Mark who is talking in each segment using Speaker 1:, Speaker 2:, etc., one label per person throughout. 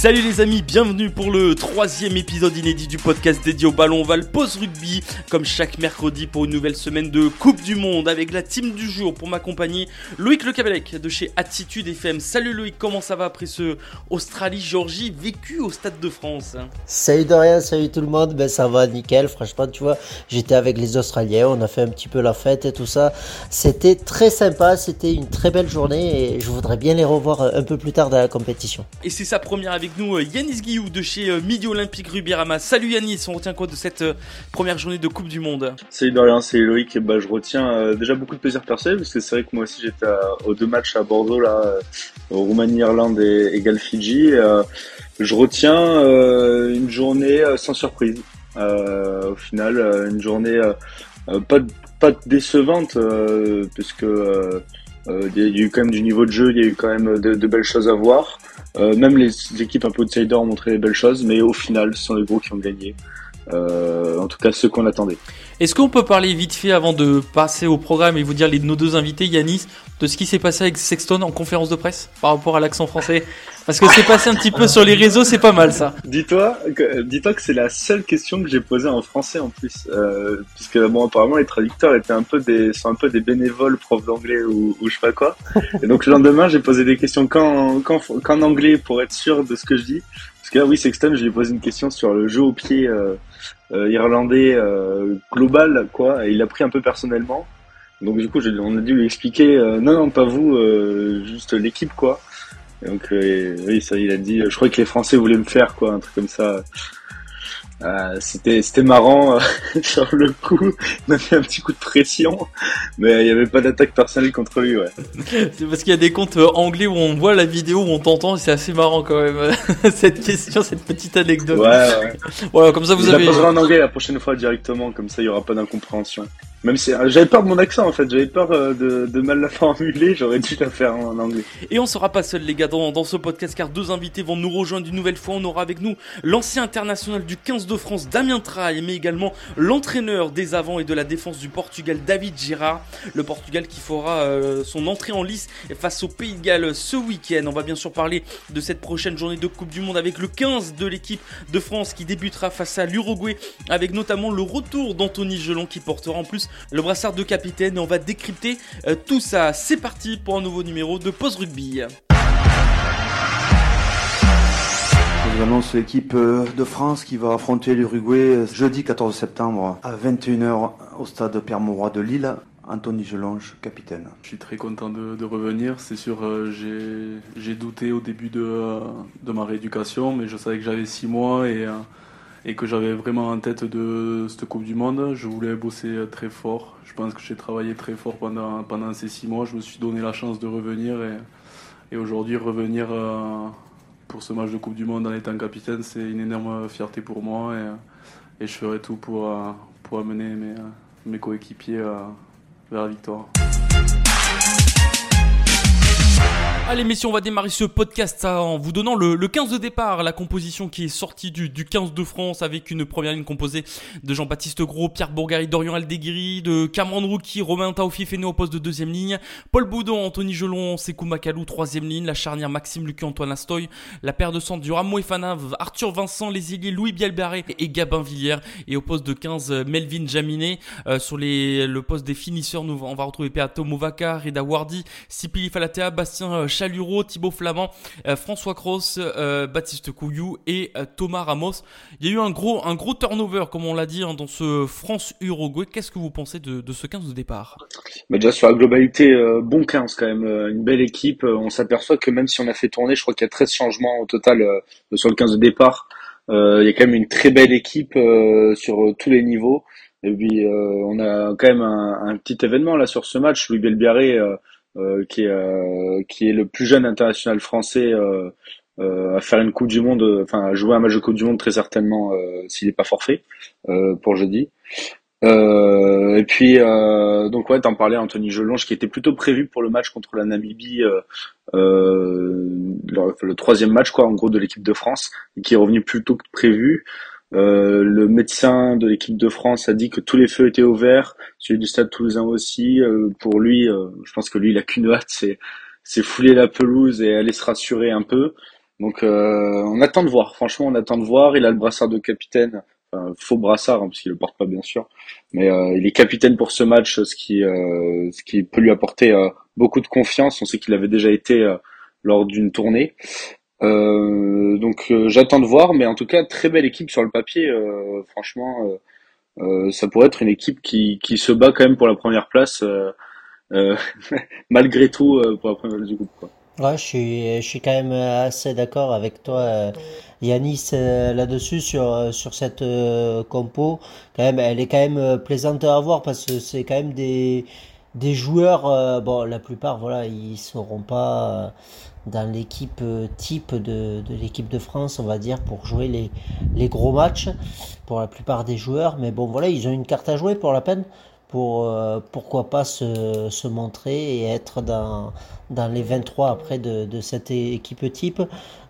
Speaker 1: Salut les amis, bienvenue pour le troisième épisode inédit du podcast dédié au ballon ovale Pause Rugby, comme chaque mercredi pour une nouvelle semaine de Coupe du Monde avec la team du jour pour m'accompagner, Loïc Le Cabellec de chez Attitude FM. Salut Loïc, comment ça va après ce Australie-Géorgie vécu au Stade de France
Speaker 2: Salut Dorian, salut tout le monde, ben ça va nickel, franchement tu vois, j'étais avec les Australiens, on a fait un petit peu la fête et tout ça, c'était très sympa, c'était une très belle journée et je voudrais bien les revoir un peu plus tard dans la compétition.
Speaker 1: Et c'est sa première avec nous, euh, Yanis Guillou de chez euh, Midi Olympique Rubirama. Salut Yanis, on retient quoi de cette euh, première journée de Coupe du Monde?
Speaker 3: Salut Dorian, c'est Loïc. Bah, je retiens déjà beaucoup de plaisir personnel parce que c'est vrai que moi aussi j'étais aux deux matchs à Bordeaux là, euh, Roumanie, Irlande et, Galles-Fidji. Je retiens une journée sans surprise. Au final, une journée pas pas décevante euh, euh, il y a eu quand même du niveau de jeu, il y a eu quand même de, de belles choses à voir. Euh, même les équipes un peu outsiders ont montré des belles choses, mais au final, ce sont les gros qui ont gagné. Euh, en tout cas, ceux qu'on attendait.
Speaker 1: Est-ce qu'on peut parler vite fait avant de passer au programme et vous dire les, nos deux invités, Yanis, de ce qui s'est passé avec Sexton en conférence de presse par rapport à l'accent français? Parce que c'est passé un petit peu sur les réseaux, c'est pas mal ça.
Speaker 3: Dis-toi que, dis-toi que c'est la seule question que j'ai posée en français en plus, euh, puisque bon apparemment les traducteurs étaient un peu des sont un peu des bénévoles profs d'anglais ou, ou je sais pas quoi. Et donc le lendemain j'ai posé des questions qu'en, qu'en anglais pour être sûr de ce que je dis. Oui Sexton je lui ai posé une question sur le jeu au pied euh, euh, irlandais euh, global quoi, et il a pris un peu personnellement. Donc du coup on a dû lui expliquer euh, non non pas vous euh, juste l'équipe quoi. Et donc euh, oui, ça, il a dit, je crois que les Français voulaient me faire quoi, un truc comme ça. Euh, c'était c'était marrant euh, sur le coup, il m'a fait un petit coup de pression, mais il n'y avait pas d'attaque personnelle contre lui. Ouais.
Speaker 1: C'est parce qu'il y a des comptes euh, anglais où on voit la vidéo, où on t'entend, et c'est assez marrant quand même. cette question, cette petite anecdote.
Speaker 3: Ouais, ouais.
Speaker 1: Voilà, comme ça vous
Speaker 3: Je la
Speaker 1: avez.
Speaker 3: poserai en anglais la prochaine fois directement, comme ça il y aura pas d'incompréhension. Même si euh, j'avais peur de mon accent en fait, j'avais peur euh, de, de mal la formuler, j'aurais dû la faire en anglais.
Speaker 1: Et on sera pas seul les gars dans, dans ce podcast car deux invités vont nous rejoindre une nouvelle fois. On aura avec nous l'ancien international du 15 de France Damien Traille mais également l'entraîneur des avants et de la défense du Portugal David Girard. Le Portugal qui fera euh, son entrée en lice face au Pays de Galles ce week-end. On va bien sûr parler de cette prochaine journée de Coupe du Monde avec le 15 de l'équipe de France qui débutera face à l'Uruguay avec notamment le retour d'Anthony Gelon qui portera en plus le brassard de capitaine et on va décrypter euh, tout ça. C'est parti pour un nouveau numéro de Pause Rugby.
Speaker 4: Je vous annonce l'équipe euh, de France qui va affronter l'Uruguay euh, jeudi 14 septembre à 21h au stade Pierre-Mauroy de Lille. Anthony Gelonge, capitaine.
Speaker 5: Je suis très content de, de revenir. C'est sûr, euh, j'ai- j'ai douté au début de, euh, de ma rééducation, mais je savais que j'avais six mois et, euh, et que j'avais vraiment en tête de cette Coupe du Monde. Je voulais bosser très fort. Je pense que j'ai travaillé très fort pendant, pendant ces six mois. Je me suis donné la chance de revenir et, et aujourd'hui revenir euh, pour ce match de Coupe du Monde en étant capitaine, c'est une énorme fierté pour moi et, et je ferai tout pour, euh, pour amener mes, mes coéquipiers euh, vers la victoire.
Speaker 1: Allez messieurs, on va démarrer ce podcast en vous donnant le, le 15 de départ, la composition qui est sortie du, du 15 de France avec une première ligne composée de Jean-Baptiste Gros, Pierre Bourgari, Dorian Aldeguiri, de Cameron Rouki, Romain Taofi Féné au poste de deuxième ligne, Paul Boudon, Anthony Gelon, Sekou Makalou, troisième ligne, la charnière Maxime Lucu, Antoine Astoy, la paire de centre du Ramo Efana, Arthur Vincent, les Louis Bielbarré et Gabin Villière et au poste de 15 euh, Melvin Jaminet. Euh, sur les, le poste des finisseurs, nous, on va retrouver Peato Movaca, Reda Wardi, Sipili Falatea, Bastien euh, Chalureau, Thibaut Flamand, euh, François Cross, euh, Baptiste Couillou et euh, Thomas Ramos. Il y a eu un gros, turnover, comme on l'a dit, hein, dans ce France-Uruguay. Qu'est-ce que vous pensez de, ce 15 de départ?
Speaker 3: Déjà sur la globalité, bon 15 quand même, une belle équipe. On s'aperçoit que même si on a fait tourner, je crois qu'il y a 13 changements au total sur le 15 de départ. Il y a quand même une très belle équipe sur tous les niveaux. Et puis on a quand même un, petit événement là sur ce match. Louis Belbiaré, qui est qui est le plus jeune international français à faire une Coupe du Monde, enfin à jouer un match de Coupe du Monde très certainement s'il n'est pas forfait pour jeudi. Euh, et puis euh, donc ouais, t'en parlais Anthony Gelonge qui était plutôt prévu pour le match contre la Namibie, euh, euh le, troisième match quoi en gros de l'équipe de France, et qui est revenu plus tôt que prévu. Euh, le médecin de l'équipe de France a dit que tous les feux étaient ouverts, celui du Stade Toulousain aussi. Euh, pour lui, je pense que lui il a qu'une hâte, c'est c'est fouler la pelouse et aller se rassurer un peu. Donc on attend de voir. Franchement, on attend de voir. Il a le brassard de capitaine un faux brassard, hein, parce qu'il le porte pas bien sûr, mais euh, il est capitaine pour ce match, ce qui, euh, ce qui peut lui apporter euh, beaucoup de confiance. On sait qu'il avait déjà été lors d'une tournée. Donc j'attends de voir, mais en tout cas très belle équipe sur le papier. franchement, ça pourrait être une équipe qui, qui se bat quand même pour la première place, malgré tout pour la première place du groupe. Quoi.
Speaker 2: Ouais, je suis, je suis quand même assez d'accord avec toi, euh, Yanis, euh, là-dessus, sur, euh, sur cette compo. Quand même, elle est quand même plaisante à voir parce que c'est quand même des, des joueurs, bon, la plupart, voilà, ils seront pas dans l'équipe type de, de l'équipe de France, on va dire, pour jouer les, les gros matchs, pour la plupart des joueurs. Mais bon, voilà, ils ont une carte à jouer pour la peine pour euh, pourquoi pas se, se, montrer et être dans, dans les 23 après de, de cette équipe type.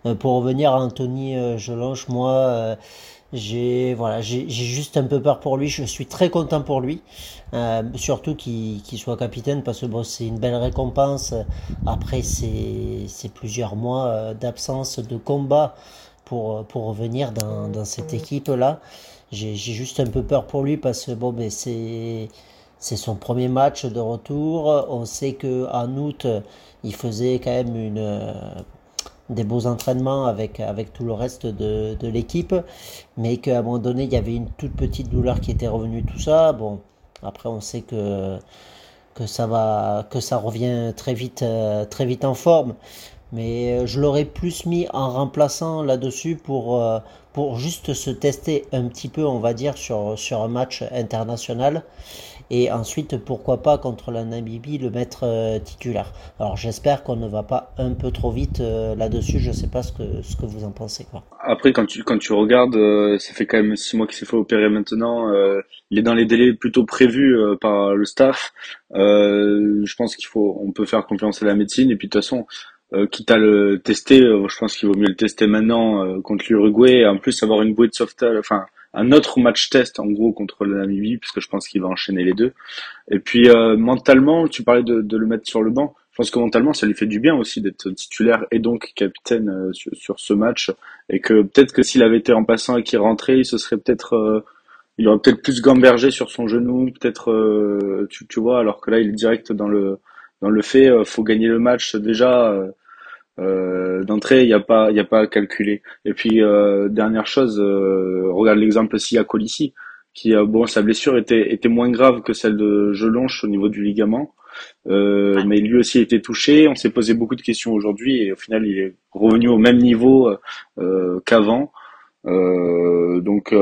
Speaker 2: Euh, pour revenir à Anthony euh, Jolange, moi j'ai voilà j'ai juste un peu peur pour lui. Je suis très content pour lui. Surtout qu'il soit capitaine parce que bon c'est une belle récompense. Après ces, ces plusieurs mois d'absence de combat pour pour revenir dans, dans cette équipe là j'ai juste un peu peur pour lui parce que bon ben c'est c'est son premier match de retour. On sait que en août, il faisait quand même une, euh, des beaux entraînements avec, tout le reste de, l'équipe, mais qu'à un moment donné, il y avait une toute petite douleur qui était revenue, tout ça. Bon, après, on sait que, ça, va, que ça revient très vite, euh, très vite en forme. Mais euh, je l'aurais plus mis en remplaçant là-dessus pour, pour juste se tester un petit peu, on va dire, sur un match international et ensuite pourquoi pas contre la Namibie le mettre euh, titulaire. Alors j'espère qu'on ne va pas un peu trop vite euh, là-dessus, je sais pas ce que ce que vous en pensez.
Speaker 3: Après quand tu quand tu regardes, euh, ça fait quand même six mois qu'il s'est fait opérer maintenant, il est dans les délais plutôt prévus par le staff. je pense qu'il faut on peut faire confiance à la médecine et puis de toute façon quitte à le tester, je pense qu'il vaut mieux le tester maintenant contre l'Uruguay en plus avoir une bouée de sauvetage, enfin un autre match test en gros contre la Namibie puisque je pense qu'il va enchaîner les deux. Et puis euh, mentalement, tu parlais de, de, le mettre sur le banc. Je pense que mentalement, ça lui fait du bien aussi d'être titulaire et donc capitaine euh, sur, sur, ce match. Et que peut-être que s'il avait été en passant et qu'il rentrait, il se serait peut-être, euh, il aurait peut-être plus gambergé sur son genou, peut-être, tu, tu, vois. Alors que là, il est direct dans le dans le fait. faut gagner le match déjà. Euh, d'entrée, il n'y a pas, il y a pas à calculer. Et puis euh, dernière chose, euh, regarde l'exemple aussi à Colissi, qui bon, sa blessure était était moins grave que celle de Jelonche au niveau du ligament, mais lui aussi a été touché. On s'est posé beaucoup de questions aujourd'hui et au final, il est revenu au même niveau qu'avant. donc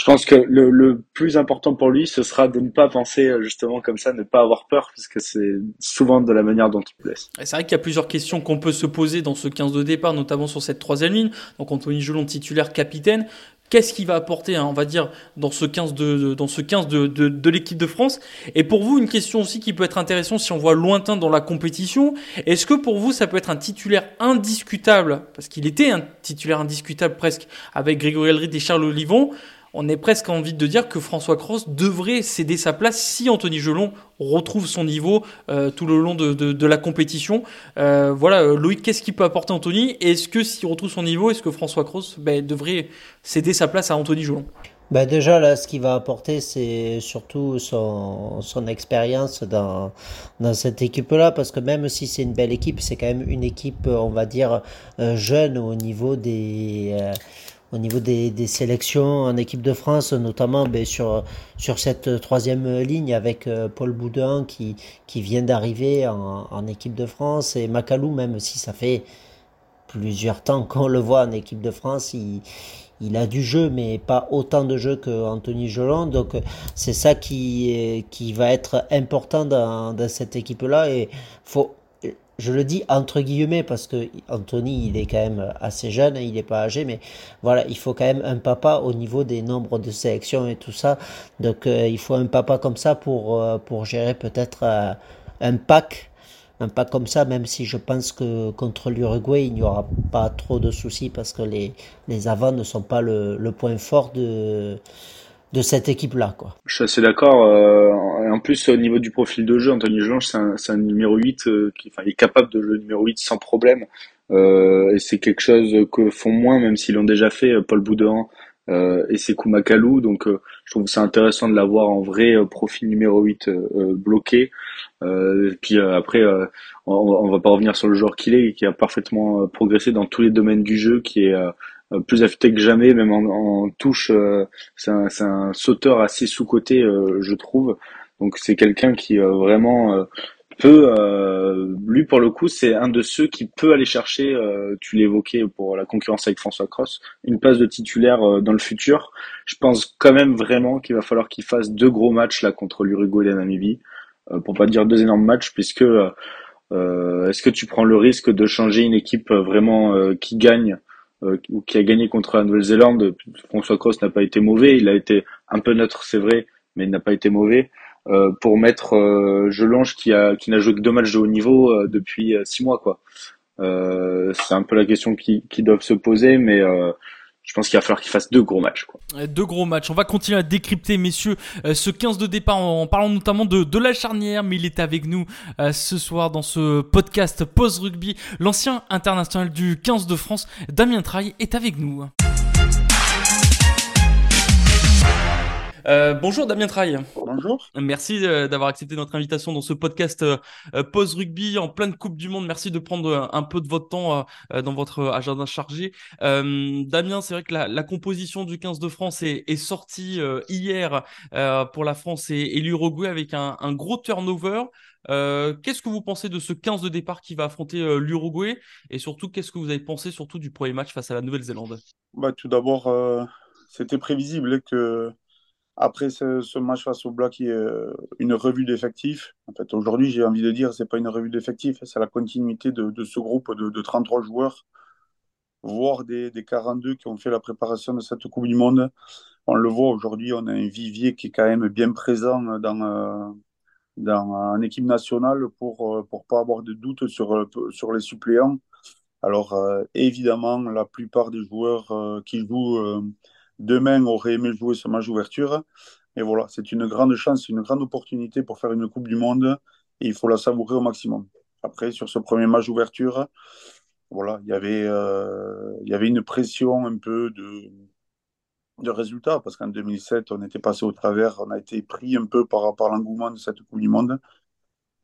Speaker 3: je pense que le, le, plus important pour lui, ce sera de ne pas penser euh, justement comme ça, ne pas avoir peur, parce que c'est souvent de la manière dont il blesse.
Speaker 1: C'est vrai qu'il y a plusieurs questions qu'on peut se poser dans ce 15 de départ, notamment sur cette troisième ligne. Donc Anthony Gelon, titulaire capitaine. Qu'est-ce qu'il va apporter, hein, on va dire, dans ce 15 de, dans ce 15 de, de, de l'équipe de France? Et pour vous, une question aussi qui peut être intéressante si on voit lointain dans la compétition. Est-ce que pour vous, ça peut être un titulaire indiscutable? Parce qu'il était un titulaire indiscutable presque avec Grégory Alrid et Charles Olivon on est presque envie de dire que François Cross devrait céder sa place si Anthony Gelon retrouve son niveau euh, tout le long de, la compétition. Euh, voilà, euh, Loïc, qu'est-ce qu'il peut apporter Anthony? Est-ce que s'il retrouve son niveau, est-ce que François Cross ben, devrait céder sa place à Anthony Gelon
Speaker 2: ben déjà là, ce qu'il va apporter, c'est surtout son, son expérience dans, dans cette équipe-là, parce que même si c'est une belle équipe, c'est quand même une équipe, on va dire, jeune au niveau des au niveau des, des, sélections en équipe de France, notamment ben, sur, sur cette troisième ligne avec euh, Paul Boudin qui, qui vient d'arriver en, en, équipe de France et Macalou, même si ça fait plusieurs temps qu'on le voit en équipe de France. Il, il a du jeu, mais pas autant de jeu que Anthony Joland. Donc c'est ça qui, qui va être important dans, dans cette équipe-là. Et faut, je le dis entre guillemets parce que Anthony il est quand même assez jeune, il n'est pas âgé, mais voilà, il faut quand même un papa au niveau des nombres de sélections et tout ça. Donc euh, il faut un papa comme ça pour, euh, pour gérer peut-être euh, un pack un pack comme ça, même si je pense que contre l'Uruguay, il n'y aura pas trop de soucis parce que les, les avants ne sont pas le, le point fort de, de cette équipe-là. Quoi.
Speaker 3: Je suis assez d'accord. Euh, en plus, au niveau du profil de jeu, Anthony Gelange, c'est un, un, numéro 8 euh, qui enfin, il est capable de jouer numéro 8 sans problème. Euh, et c'est quelque chose que font moins, même s'ils l'ont déjà fait, euh, Paul Boudin euh, et Sekou Makalou. Donc, euh, je trouve c'est intéressant de l'avoir en vrai profil numéro 8 bloqué. et puis après, on, on, va pas revenir sur le joueur qu'il est, qui a parfaitement progressé dans tous les domaines du jeu, qui est euh, plus affûté que jamais, même en, en touche. Euh, c'est un, un, sauteur assez sous-côté, euh, je trouve. Donc c'est quelqu'un qui vraiment peut, lui pour le coup, c'est un de ceux qui peut aller chercher, tu l'évoquais pour la concurrence avec François Cross, une place de titulaire dans le futur. Je pense quand même vraiment qu'il va falloir qu'il fasse deux gros matchs là contre l'Uruguay et la Namibie, pour pas dire deux énormes matchs, puisque est-ce que tu prends le risque de changer une équipe vraiment qui gagne euh, qui a gagné contre la Nouvelle-Zélande. François Cross n'a pas été mauvais, il a été un peu neutre, c'est vrai, mais il n'a pas été mauvais. Euh, pour mettre euh, qui a qui n'a joué que deux matchs de haut niveau euh, depuis euh, six mois quoi. c'est un peu la question qui, qui doivent se poser, mais je pense qu'il va falloir qu'il fasse deux gros matchs.
Speaker 1: Deux gros matchs. On va continuer à décrypter, messieurs, euh, ce 15 de départ en, parlant notamment de, de la charnière, mais il est avec nous euh, ce soir dans ce podcast Pause Rugby. L'ancien international du 15 de France, Damien Traille, est avec nous. Euh, bonjour Damien Traille.
Speaker 6: Bonjour.
Speaker 1: Merci euh, d'avoir accepté notre invitation dans ce podcast euh, Pause Rugby en pleine Coupe du Monde. Merci de prendre un peu de votre temps dans votre agenda chargé. Damien, c'est vrai que la, la, composition du 15 de France est, est sortie hier pour la France et, et l'Uruguay avec un, un, gros turnover. qu'est-ce que vous pensez de ce 15 de départ qui va affronter l'Uruguay? Et surtout qu'est-ce que vous avez pensé surtout du premier match face à la Nouvelle-Zélande?
Speaker 6: Bah, Tout d'abord, c'était prévisible que après ce, match face au Black, il y une revue d'effectifs. En fait, aujourd'hui, j'ai envie de dire, c'est pas une revue d'effectifs, c'est la continuité de, ce groupe de, 33 joueurs, voire des, 42 qui ont fait la préparation de cette Coupe du Monde. On le voit aujourd'hui, on a un vivier qui est quand même bien présent dans, euh, dans une équipe nationale pour ne pour pas avoir de doute sur, sur les suppléants. Alors, euh, évidemment, la plupart des joueurs euh, qui jouent Demain, aurait aimé jouer ce match d'ouverture. Et voilà, c'est une grande chance, une grande opportunité pour faire une Coupe du Monde et il faut la savourer au maximum. Après, sur ce premier match d'ouverture, voilà, il y avait, euh, il y avait une pression un peu de, de résultat parce qu'en 2007, on était passé au travers, on a été pris un peu par, par l'engouement de cette Coupe du Monde.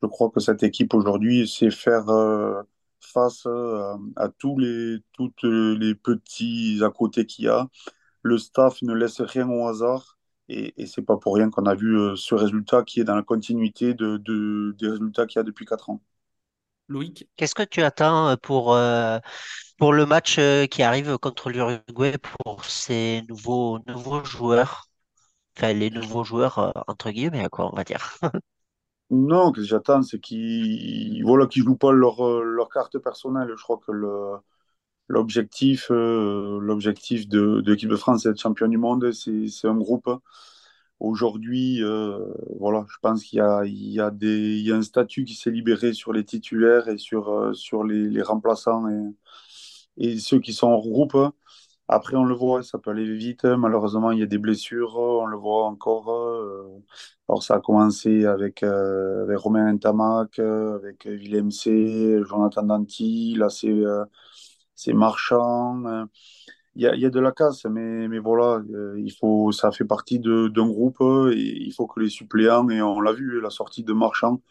Speaker 6: Je crois que cette équipe aujourd'hui sait faire euh, face euh, à tous les, toutes les petits à côté qu'il y a le staff ne laisse rien au hasard. Et, et c'est pas pour rien qu'on a vu euh, ce résultat qui est dans la continuité de, des résultats qu'il y a depuis 4 ans.
Speaker 1: Loïc?
Speaker 2: Qu'est-ce que tu attends euh, pour, euh, pour le match qui arrive contre l'Uruguay pour ces nouveaux, nouveaux joueurs? Enfin, les nouveaux joueurs, entre guillemets, quoi, on va dire.
Speaker 6: non, ce que j'attends, c'est qu'ils voilà, jouent pas leur, leur carte personnelle. Je crois que le, L'objectif, euh, l'objectif de, de l'équipe de France, c'est être champion du monde. C'est un groupe. Aujourd'hui, euh, voilà, je pense qu'il y y, y a un statut qui s'est libéré sur les titulaires et sur, euh, sur les, les remplaçants et, et, ceux qui sont en groupe. Après, on le voit, ça peut aller vite. Malheureusement, il y a des blessures. On le voit encore. alors, ça a commencé avec, avec Romain Ntamak, avec Willem C, Jonathan Danti. Là, c'est c'est marchand. Euh, il y a, de la casse, mais, mais voilà, euh, il faut, ça fait partie d'un groupe et il faut que les suppléants, et on l'a vu, la sortie de Marchand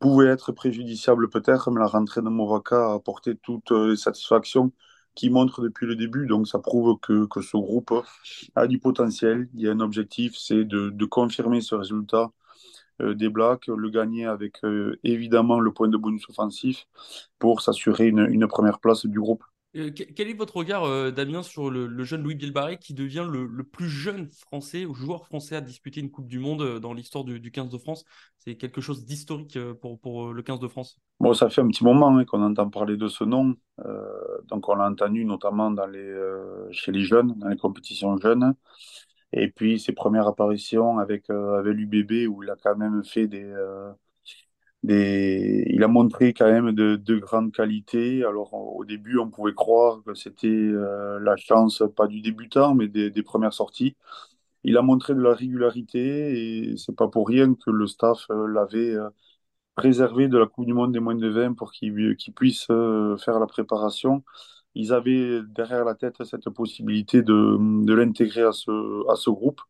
Speaker 6: pouvait être préjudiciable peut-être, mais la rentrée de Movaka a apporté toutes les satisfactions qui montrent depuis le début. Donc ça prouve que, que ce groupe a du potentiel. Il y a un objectif, c'est de, de, confirmer ce résultat euh, des Blacks, le gagner avec évidemment le point de bonus offensif pour s'assurer une, une première place du groupe.
Speaker 1: Euh, que- quel est votre regard, euh, Damien, sur le, jeune Louis Bielbarré qui devient le, plus jeune français ou joueur français à disputer une Coupe du Monde euh, dans l'histoire du, du 15 de France? C'est quelque chose d'historique pour, pour le 15 de France.
Speaker 6: Bon, ça fait un petit moment hein, qu'on entend parler de ce nom. Donc, on l'a entendu notamment dans les, chez les jeunes, dans les compétitions jeunes. Et puis, ses premières apparitions avec, avec l'UBB, où il a quand même fait des, Il a montré quand même de, de grandes qualités. Alors, au début, on pouvait croire que c'était euh, la chance, pas du débutant, mais des, premières sorties. Il a montré de la régularité et c'est pas pour rien que le staff euh, l'avait euh, préservé de la Coupe du Monde des moins de 20 pour qu'il puisse euh, faire la préparation. Ils avaient derrière la tête cette possibilité de, l'intégrer à ce groupe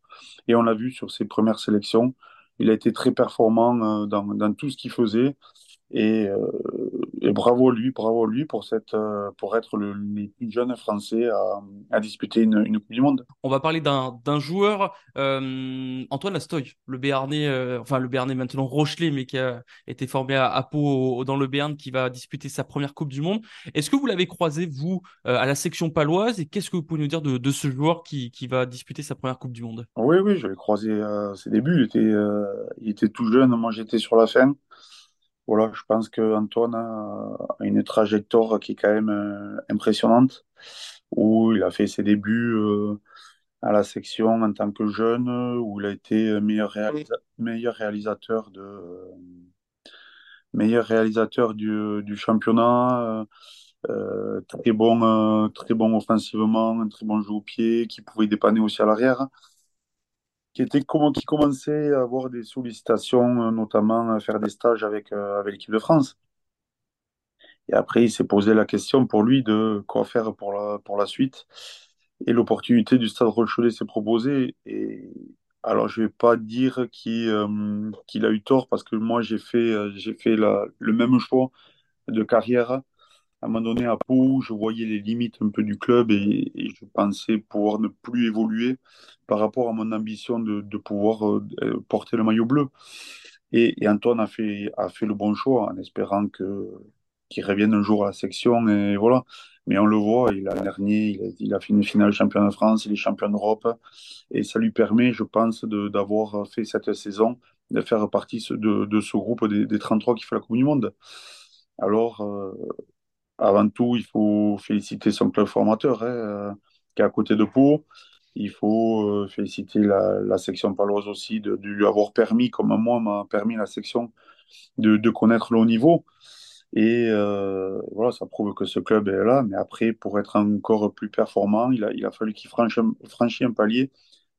Speaker 6: et on l'a vu sur ses premières sélections. Il a été très performant euh, dans, dans tout ce qu'il faisait et, euh, et bravo à lui, bravo à lui pour, cette, euh, pour être le, le plus jeune Français à, à disputer une, une Coupe du Monde.
Speaker 1: On va parler d'un joueur, euh, Antoine Astoy, le Béarnais, euh, enfin le Béarnais maintenant Rochelet, mais qui a été formé à, à Pau au- dans le Béarn, qui va disputer sa première Coupe du Monde. Est-ce que vous l'avez croisé, vous, à la section paloise, et qu'est-ce que vous pouvez nous dire de, de ce joueur qui, qui va disputer sa première Coupe du Monde?
Speaker 6: Oui, oui, je l'ai croisé à ses débuts. Il était, euh, il était tout jeune, moi j'étais sur la fin. Voilà, je pense que Antoine a une trajectoire qui est quand même euh, impressionnante, où il a fait ses débuts euh, à la section en tant que jeune, où il a été meilleur, réalisa- meilleur réalisateur de, euh, meilleur réalisateur du, du championnat, euh, euh, très bon, euh, très bon offensivement, un très bon jeu au pied, qui pouvait dépanner aussi à l'arrière qui était comment qui commençait à avoir des sollicitations, euh, notamment à faire des stages avec, euh, avec l'équipe de France. Et après, il s'est posé la question pour lui de quoi faire pour la, pour la suite. Et l'opportunité du Stade Rochelet s'est proposée. Et alors, je vais pas dire qu'il euh, qu'il a eu tort parce que moi, j'ai fait, fait la, le même choix de carrière. À un moment donné, à Pau, je voyais les limites un peu du club et, je pensais pouvoir ne plus évoluer par rapport à mon ambition de, pouvoir euh, euh, porter le maillot bleu. Et, Antoine a fait, a fait le bon choix en espérant qu'il revienne un jour à la section. Et voilà. Mais on le voit, il a dernier, il a, fait une finale champion de France, il est champion d'Europe. Et ça lui permet, je pense, d'avoir fait cette saison, de faire partie de, de ce groupe des, des 33 qui fait la Coupe du Monde. Alors, euh, avant tout, il faut féliciter son club formateur, hein, qui est à côté de Pau. Il faut euh, féliciter la, section paloise aussi de, lui avoir permis, comme moi m'a permis la section, de, connaître le haut niveau. Et euh, voilà, ça prouve que ce club est là. Mais après, pour être encore plus performant, il a, fallu qu'il franchisse un palier.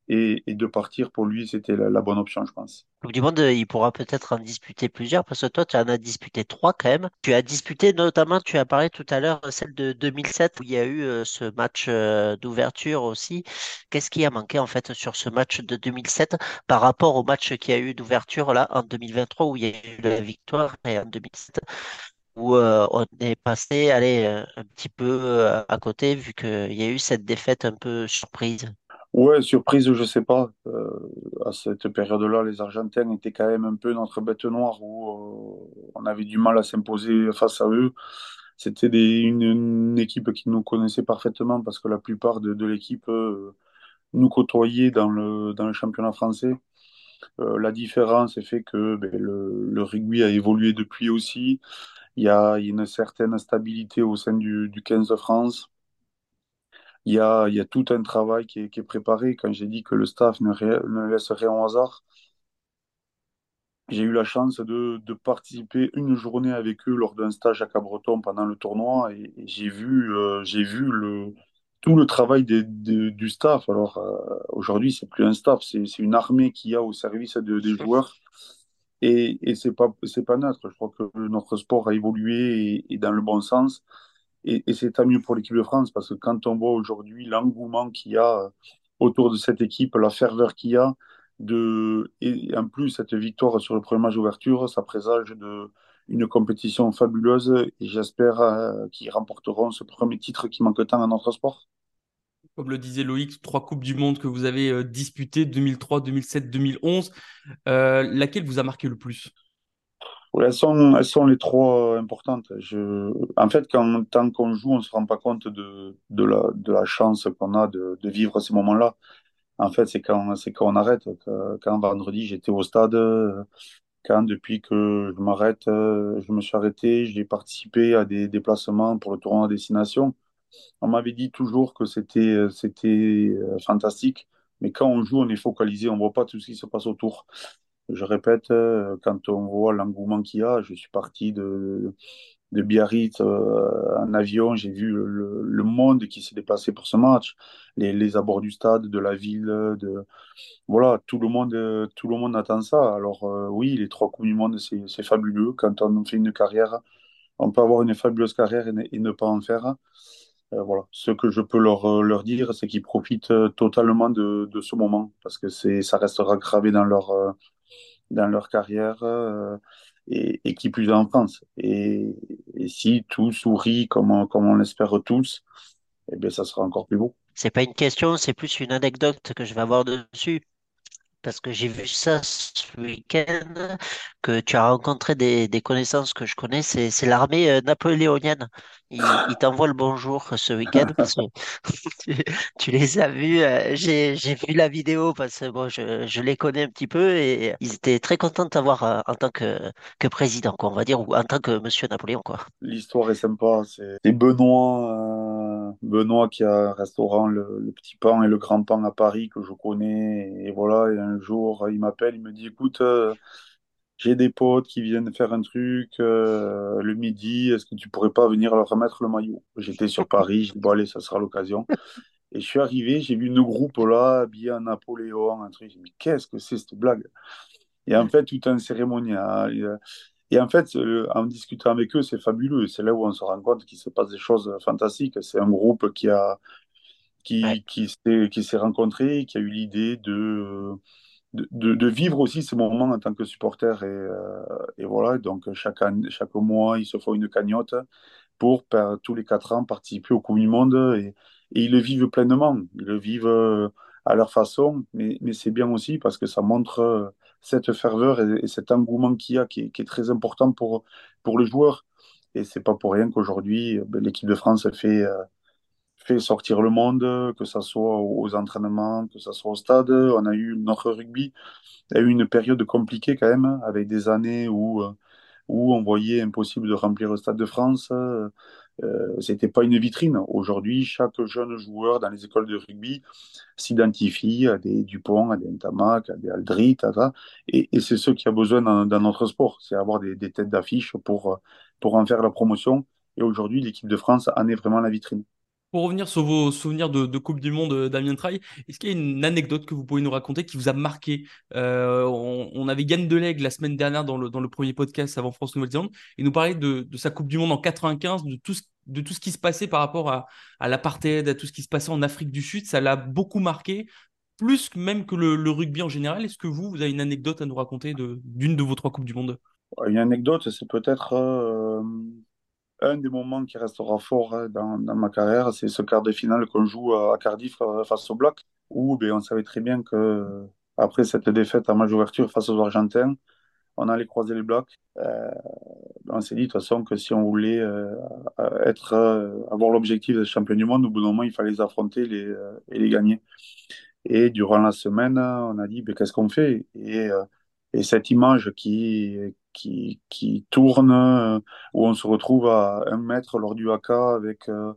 Speaker 6: Et, de partir, pour lui, c'était la, bonne option, je pense.
Speaker 2: Coupe du Monde, euh, il pourra peut-être en disputer plusieurs parce que toi, tu en as disputé trois quand même. Tu as disputé notamment, tu as parlé tout à l'heure, celle de 2007 où il y a eu euh, ce match euh, d'ouverture aussi. Qu'est-ce qui a manqué en fait sur ce match de 2007 par rapport au match qu'il y a eu d'ouverture là en 2023 où il y a eu la victoire et en 2007 où euh, on est passé, allez, euh, un petit peu euh, à côté vu qu'il y a eu cette défaite un peu surprise?
Speaker 6: Ouais, surprise, je sais pas. Euh, à cette période-là, les Argentins étaient quand même un peu notre bête noire où euh, on avait du mal à s'imposer face à eux. C'était des, une, équipe qui nous connaissait parfaitement parce que la plupart de, l'équipe euh, nous côtoyait dans le, dans le championnat français. La différence est fait que ben, le, le rugby a évolué depuis aussi. Il y a, il y a une certaine stabilité au sein du, du 15 de France. Il y a, y tout un travail qui est, préparé. Quand j'ai dit que le staff ne, laisse rien au hasard, j'ai eu la chance de, participer une journée avec eux lors d'un stage à Cabreton pendant le tournoi et, j'ai vu, euh, tout le travail du staff. Alors euh, aujourd'hui, c'est plus un staff, c'est une armée qui a au service de- des joueurs et, et c'est pas, pas neutre. Je crois que notre sport a évolué et dans le bon sens. Et, c'est tant mieux pour l'équipe de France parce que quand on voit aujourd'hui l'engouement qu'il y a autour de cette équipe, la ferveur qu'il y a, et en plus cette victoire sur le premier match d'ouverture, ça présage de, une compétition fabuleuse et j'espère euh, qu'ils remporteront ce premier titre qui manque tant à notre sport.
Speaker 1: Comme le disait Loïc, trois Coupes du Monde que vous avez euh, disputées, 2003, 2007, 2011. Euh, laquelle vous a marqué le plus?
Speaker 6: Elles sont, elles sont les trois importantes. En fait, quand, tant qu'on joue, on ne se rend pas compte de, de, la, de la chance qu'on a de, de vivre ces moments-là. En fait, c'est quand, quand on arrête. Quand, vendredi, j'étais au stade, quand depuis que je m'arrête, je me suis arrêté, j'ai participé à des déplacements pour le tournoi à destination. On m'avait dit toujours que c'était, c'était fantastique, mais quand on joue, on est focalisé, on voit pas tout ce qui se passe autour. Je répète, euh, quand on voit l'engouement qu'il y a, je suis parti de, Biarritz euh, en avion, j'ai vu le, monde qui s'est déplacé pour ce match, les, abords du stade, de la ville, de voilà, tout le monde, tout le monde attend ça. Alors euh, oui, les trois coupes du monde, c'est fabuleux. Quand on fait une carrière, on peut avoir une fabuleuse carrière et, ne, ne pas en faire. Euh, voilà. Ce que je peux leur, leur dire, c'est qu'ils profitent totalement de, de, ce moment parce que ça restera gravé dans leur, dans leur carrière euh, et, et, qui plus en France. Et, et, si tout sourit comme on, comme on l'espère tous, eh bien, ça sera encore plus beau.
Speaker 2: C'est pas une question, c'est plus une anecdote que je vais avoir dessus parce que j'ai vu ça ce week-end, que tu as rencontré des, des connaissances que je connais, c'est l'armée euh, napoléonienne. Ils, ils t'envoient le bonjour ce week-end parce que tu, les as vus. Euh, j'ai vu la vidéo parce que bon, je, je, les connais un petit peu et ils étaient très contents de t'avoir euh, en tant que, que président, quoi, on va dire, ou en tant que monsieur Napoléon.
Speaker 6: L'histoire est sympa. C'est Benoît, Benoît qui a un restaurant, le, Petit Pan et le Grand Pan à Paris que je connais. Et voilà, un jour, il m'appelle, il me dit écoute, euh, j'ai des potes qui viennent faire un truc euh, le midi, est-ce que tu pourrais pas venir leur remettre le maillot? J'étais sur Paris, j'ai dit bon, allez, ça sera l'occasion. Et je suis arrivé, j'ai vu une groupe là, habillé en Napoléon, un truc. J'ai dit mais qu'est-ce que c'est cette blague? Et en fait, tout un cérémonial. Et en fait, en discutant avec eux, c'est fabuleux. C'est là où on se rend compte qu'il se passe des choses fantastiques. C'est un groupe qui a qui, ouais. qui s'est rencontré, qui a eu l'idée de de, de, vivre aussi ces moments en tant que supporter. Et, euh, et voilà, donc chaque, année, chaque mois, ils se font une cagnotte pour, tous les quatre ans, participer au Coupe du Monde. Et, et, ils le vivent pleinement. Ils le vivent euh, à leur façon. Mais, mais c'est bien aussi parce que ça montre euh, cette ferveur et, et cet engouement qu'il y a qui est, très important pour, pour le joueur. Et c'est pas pour rien qu'aujourd'hui, ben, l'équipe de France fait fait sortir le monde, que ce soit aux entraînements, que ce soit au stade. On a eu notre rugby a eu une période compliquée quand même, avec des années où, euh, où on voyait impossible de remplir le stade de France. Euh, C'était pas une vitrine. Aujourd'hui, chaque jeune joueur dans les écoles de rugby s'identifie à des Dupont, à des Ntamak, à des Aldrit, à et c'est ce qu'il y a besoin dans, dans notre sport, c'est avoir des, des têtes d'affiche pour, pour en faire la promotion. Et aujourd'hui, l'équipe de France en est vraiment la vitrine.
Speaker 1: Pour revenir sur vos souvenirs de, Coupe du Monde euh, Damien Traille, est-ce qu'il y a une anecdote que vous pouvez nous raconter qui vous a marqué? Euh, on, on, avait Yann Delegue la semaine dernière dans le, dans le premier podcast avant France-Nouvelle-Zélande. Il nous parlait de, de, sa Coupe du Monde en 95, de tout ce, de tout ce qui se passait par rapport à, à l'apartheid, à tout ce qui se passait en Afrique du Sud. Ça l'a beaucoup marqué, plus même que le, rugby en général. Est-ce que vous, vous avez une anecdote à nous raconter d'une de, de, vos trois Coupes du Monde?
Speaker 6: Une anecdote, c'est peut-être... Euh un des moments qui restera fort hein, dans, ma carrière, c'est ce quart de finale qu'on joue à Cardiff euh, face au bloc, où ben, on savait très bien que après cette défaite à match ouverture face aux Argentins, on allait croiser les blocs. Euh, on s'est dit de toute façon que si on voulait euh, être, avoir l'objectif d'être champion du monde, au bout d'un moment, il fallait les affronter les, et les gagner. Et durant la semaine, on a dit ben, qu'est-ce qu'on fait? Et cette image qui, qui, qui tourne, euh, où on se retrouve à un mètre lors du haka avec euh,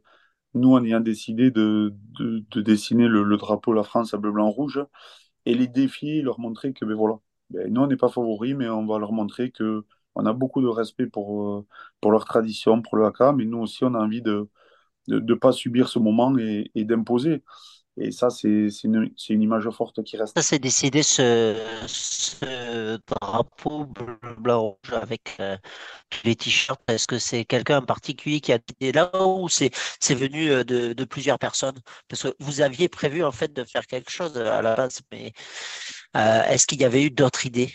Speaker 6: nous en ayant décidé de, de, de dessiner le, le, drapeau la France à bleu, blanc, rouge, et les défier, leur montrer que ben voilà, ben, nous on n'est pas favoris, mais on va leur montrer que on a beaucoup de respect pour, euh, pour leur tradition, pour le haka, mais nous aussi on a envie de ne pas subir ce moment et d'imposer. Et ça, c'est une, image forte qui reste.
Speaker 2: Ça, c'est décidé ce, drapeau bleu, blanc, rouge avec euh, les t-shirts. Est-ce que c'est quelqu'un en particulier qui a décidé là ou c'est venu euh, de, de, plusieurs personnes? Parce que vous aviez prévu en fait de faire quelque chose à la base, mais euh, est-ce qu'il y avait eu d'autres idées?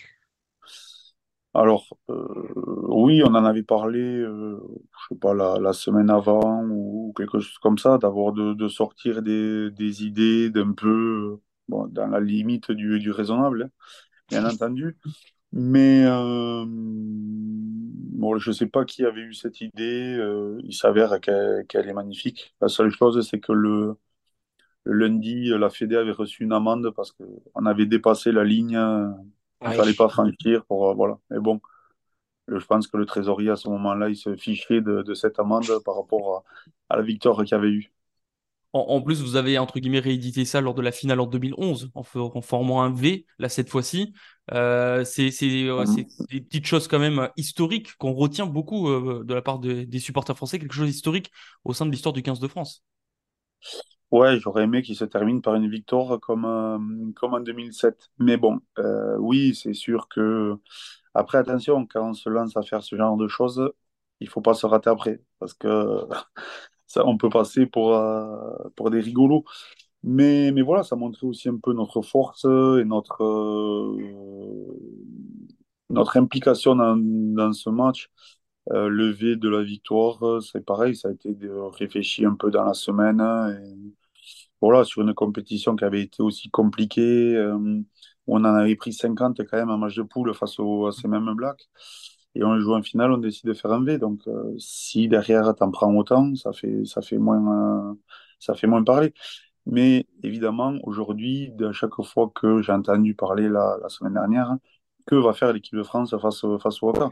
Speaker 6: Alors, euh, oui, on en avait parlé, euh, je sais pas, la, la, semaine avant ou quelque chose comme ça, d'avoir de, de, sortir des, des idées d'un peu, bon, dans la limite du, du raisonnable, hein, bien entendu. Mais, euh, Bon, je sais pas qui avait eu cette idée. euh, il s'avère qu'elle qu'elle est magnifique. La seule chose, c'est que le, le lundi, la Fédé avait reçu une amende parce qu'on avait dépassé la ligne. Euh, Il
Speaker 2: Oui.
Speaker 6: fallait pas franchir pour euh, voilà. Mais bon, je pense que le trésorier à ce moment-là, il se fichait de, de cette amende par rapport à, à la victoire qu'il y avait eu.
Speaker 1: En, en plus, vous avez entre guillemets réédité ça lors de la finale en 2011 en, en formant un V, là cette fois-ci. Euh, c'est c'est, euh, c'est des petites choses quand même historiques qu'on retient beaucoup euh, de la part de- des supporters français, quelque chose d'historique au sein de l'histoire du 15 de France.
Speaker 6: Ouais, j'aurais aimé qu'il se termine par une victoire comme, euh, comme en 2007. Mais bon, euh, oui, c'est sûr que. Après, attention, quand on se lance à faire ce genre de choses, il faut pas se rater après. Parce que ça, on peut passer pour, euh, pour des rigolos. Mais, mais voilà, ça montrait aussi un peu notre force et notre, notre implication dans, dans ce match. Euh, lever de la victoire, c'est pareil, ça a été de réfléchir un peu dans la semaine. Voilà, sur une compétition qui avait été aussi compliquée, euh, on en avait pris 50 quand même en match de poule face au, à ces mêmes Blacks. Et on joue en finale, on décide de faire un V. Donc, euh, si derrière t'en prends autant, ça fait, ça fait moins, euh, ça fait moins parler. Mais évidemment, aujourd'hui, à chaque fois que j'ai entendu parler la, semaine dernière, que va faire l'équipe de France face, face au Haka?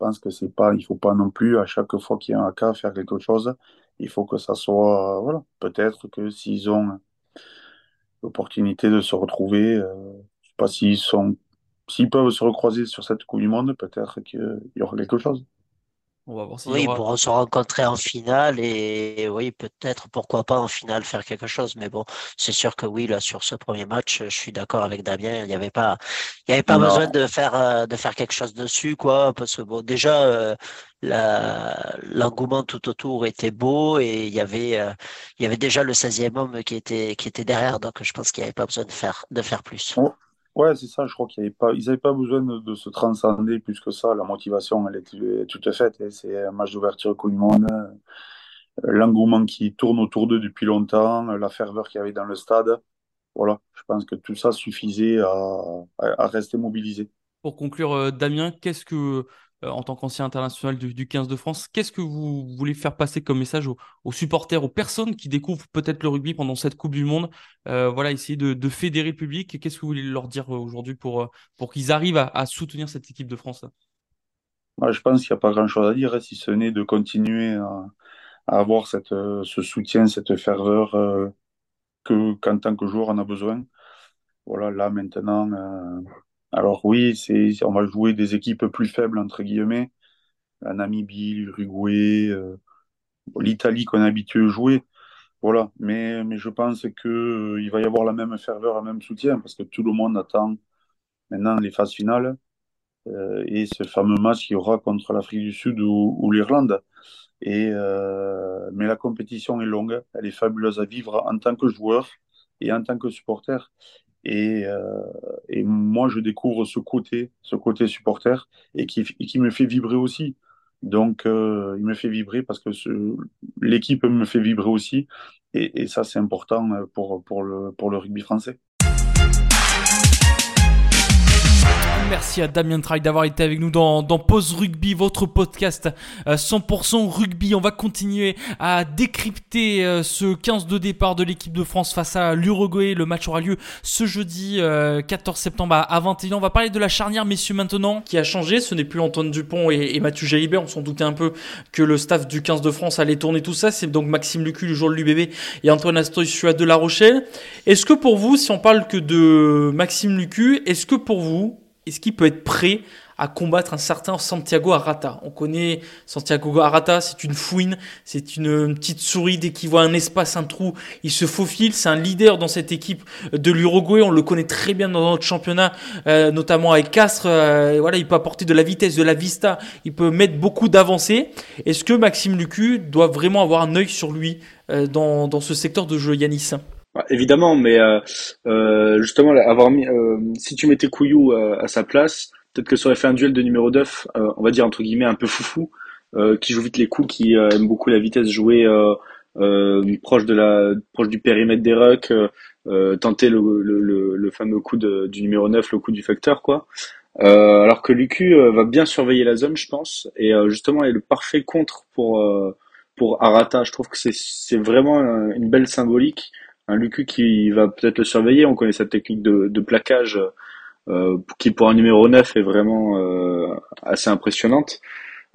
Speaker 6: Je pense que c'est pas, il faut pas non plus à chaque fois qu'il y a un Haka faire quelque chose. Il faut que ça soit, euh, voilà. Peut-être que s'ils ont l'opportunité de se retrouver, euh, je sais pas s'ils sont, s'ils peuvent se recroiser sur cette Coupe du Monde, peut-être qu'il y aura quelque chose.
Speaker 1: On va voir s'il
Speaker 2: Oui,
Speaker 1: aura.
Speaker 2: pourront se rencontrer en finale et oui, peut-être, pourquoi pas en finale faire quelque chose. Mais bon, c'est sûr que oui, là, sur ce premier match, je suis d'accord avec Damien. Il n'y avait pas, il y avait pas
Speaker 6: Non.
Speaker 2: besoin de faire, euh, de faire quelque chose dessus, quoi, parce que bon, déjà, euh, l'engouement tout autour était beau et il y avait, euh, il y avait déjà le 16e homme qui était, qui était derrière. Donc, je pense qu'il n'y avait pas besoin de faire, de faire plus.
Speaker 6: Oh, Ouais, c'est ça, je crois qu'il y avait pas, ils n'avaient pas besoin de, se transcender plus que ça. La motivation, elle était toute faite. et C'est un match d'ouverture Coupe du Monde. euh, L'engouement qui tourne autour d'eux depuis longtemps, la ferveur qu'il y avait dans le stade. Voilà, je pense que tout ça suffisait à, rester mobilisé.
Speaker 1: Pour conclure, euh, Damien, qu'est-ce que, en tant qu'ancien international du, du 15 de France, qu'est-ce que vous voulez faire passer comme message aux, supporters, aux personnes qui découvrent peut-être le rugby pendant cette Coupe du Monde Euh, Voilà, essayer de, de fédérer le public. Qu'est-ce que vous voulez leur dire euh, aujourd'hui pour, euh, pour qu'ils arrivent à, soutenir cette équipe de France?
Speaker 6: Je pense qu'il n'y a pas grand-chose à dire, hein, si ce n'est de continuer à, avoir euh, ce soutien, cette ferveur euh, que qu'en tant que joueur on a besoin. Voilà, là maintenant. euh, alors oui, on va jouer des équipes plus faibles entre guillemets, la Namibie, l'Uruguay, euh, l'Italie qu'on est habitué à jouer. Voilà, mais je pense que euh, va y avoir la même ferveur, le même soutien parce que tout le monde attend maintenant les phases finales euh, et ce fameux match qu'il y aura contre l'Afrique du Sud ou, l'Irlande. Mais la compétition est longue, elle est fabuleuse à vivre en tant que joueur et en tant que supporter. Et, euh, et moi, je découvre ce côté, ce côté supporter, et qui, et qui me fait vibrer aussi. Donc, euh, il me fait vibrer parce que l'équipe me fait vibrer aussi. Et, et ça, c'est important pour, pour, le, pour le rugby français.
Speaker 1: Merci à Damien Traille d'avoir été avec nous dans, dans Pause Rugby, votre podcast euh, 100% rugby. On va continuer à décrypter euh, ce 15 de départ de l'équipe de France face à l'Uruguay. Le match aura lieu ce jeudi euh, 14 septembre à, à 21h. On va parler de la charnière, messieurs, maintenant, qui a changé. Ce n'est plus Antoine Dupont et, et Mathieu Jalibert. On s'en doutait un peu que le staff du 15 de France allait tourner tout ça. C'est donc Maxime Lucu, le jour de l'UBB, et Antoine Astoy de La Rochelle. Est-ce que pour vous, si on parle que de Maxime Lucu, est-ce que pour vous, est-ce qu'il peut être prêt à combattre un certain Santiago Arata? On connaît Santiago Arata, c'est une fouine, c'est une, petite souris dès qu'il voit un espace, un trou, il se faufile. C'est un leader dans cette équipe de l'Uruguay. On le connaît très bien dans notre championnat, euh, notamment avec Castres. Euh, voilà, il peut apporter de la vitesse, de la vista. Il peut mettre beaucoup d'avancées. Est-ce que Maxime Lucu doit vraiment avoir un œil sur lui euh, dans, dans ce secteur de jeu, Yanis?
Speaker 3: Bah, évidemment, mais euh, euh, justement, avoir mis, euh, si tu mettais Couillou euh, à sa place, peut-être que ça aurait fait un duel de numéro 9, euh, on va dire entre guillemets un peu foufou, euh, qui joue vite les coups, qui aime beaucoup la vitesse, jouer proche de la, proche du périmètre des rucks, tenter le, le, le, fameux coup de, du numéro 9, le coup du facteur, quoi. Alors que Lucu va bien surveiller la zone, je pense, et justement est le parfait contre pour pour Arata. Je trouve que c'est c'est vraiment une belle symbolique. Un Lucu qui va peut-être le surveiller. On connaît sa technique de, plaquage euh, qui pour un numéro 9 est vraiment assez impressionnante.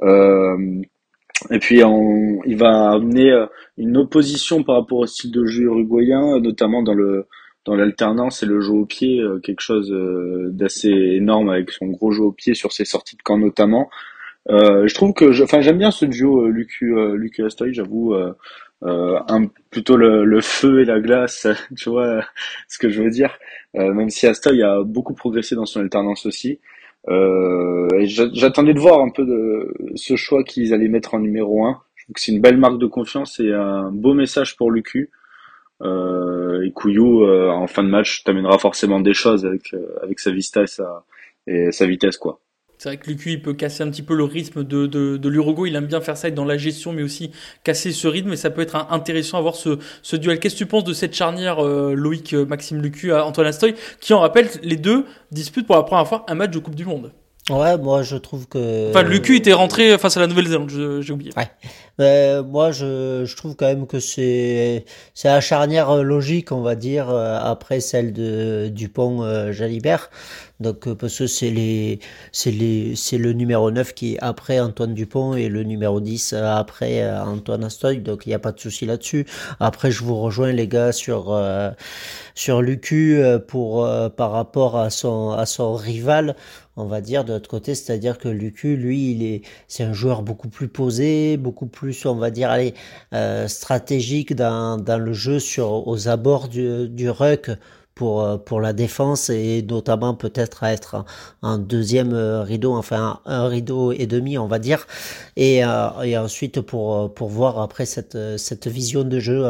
Speaker 3: et puis il va amener une opposition par rapport au style de jeu uruguayen, notamment dans l'alternance et le jeu au pied, euh, quelque chose euh, d'assez énorme avec son gros jeu au pied sur ses sorties de camp notamment. Euh, je trouve que, enfin, j'aime bien ce duo Lucu, Lucu j'avoue. Un plutôt le, le, feu et la glace, tu vois ce que je veux dire. même si Astoy a beaucoup progressé dans son alternance aussi. J'attendais de voir un peu de ce choix qu'ils allaient mettre en numéro 1. Je trouve que c'est une belle marque de confiance et un beau message pour Lucu. Euh, et Couillou, euh, en fin de match, t'amènera forcément des choses avec, euh, avec sa vista et sa, et sa vitesse, quoi.
Speaker 1: C'est vrai que Lucu, il peut casser un petit peu le rythme de, de, de. Il aime bien faire ça, dans la gestion, mais aussi casser ce rythme. Et ça peut être intéressant à voir ce, ce duel. Qu'est-ce que tu penses de cette charnière Loïc Maxime Lucu à Antoine Astoy, qui en rappelle, les deux disputent pour la première fois un match de Coupe du Monde?
Speaker 2: Ouais, moi je trouve que.
Speaker 1: Enfin, Lucu était rentré face à la Nouvelle-Zélande, j'ai oublié.
Speaker 2: Ouais. Mais moi je, je trouve quand même que c'est c'est la charnière logique, on va dire, euh, après celle de Dupont euh, Jalibert. Donc euh, parce que c'est les c'est les c'est le numéro 9 qui est après Antoine Dupont et le numéro 10 après Antoine Astoy, donc il n'y a pas de souci là-dessus. Après je vous rejoins les gars sur sur Lucu pour par rapport à son à son rival on va dire de l'autre côté, c'est-à-dire que Lucu, lui, il est, c'est un joueur beaucoup plus posé, beaucoup plus, on va dire, allez, euh, stratégique dans, dans le jeu sur aux abords du, du ruck pour euh, pour la défense et notamment peut-être à être un, deuxième euh, rideau, enfin un, rideau et demi, on va dire, et, et ensuite pour pour voir après cette cette vision de jeu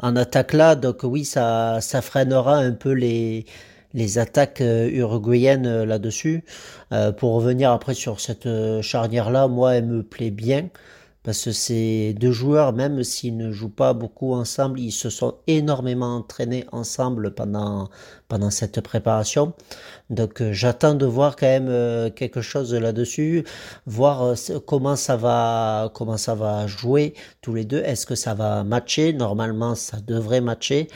Speaker 2: en attaque là, donc oui, ça ça freinera un peu les les attaques euh, uruguayennes euh, là-dessus. Euh, pour revenir après sur cette charnière-là, moi, elle me plaît bien. Parce que ces deux joueurs, même s'ils ne jouent pas beaucoup ensemble, ils se sont énormément entraînés ensemble pendant, pendant cette préparation. Donc j'attends de voir quand même quelque chose là-dessus, voir comment ça va comment ça va jouer tous les deux. Est-ce que ça va matcher? Normalement, ça devrait matcher.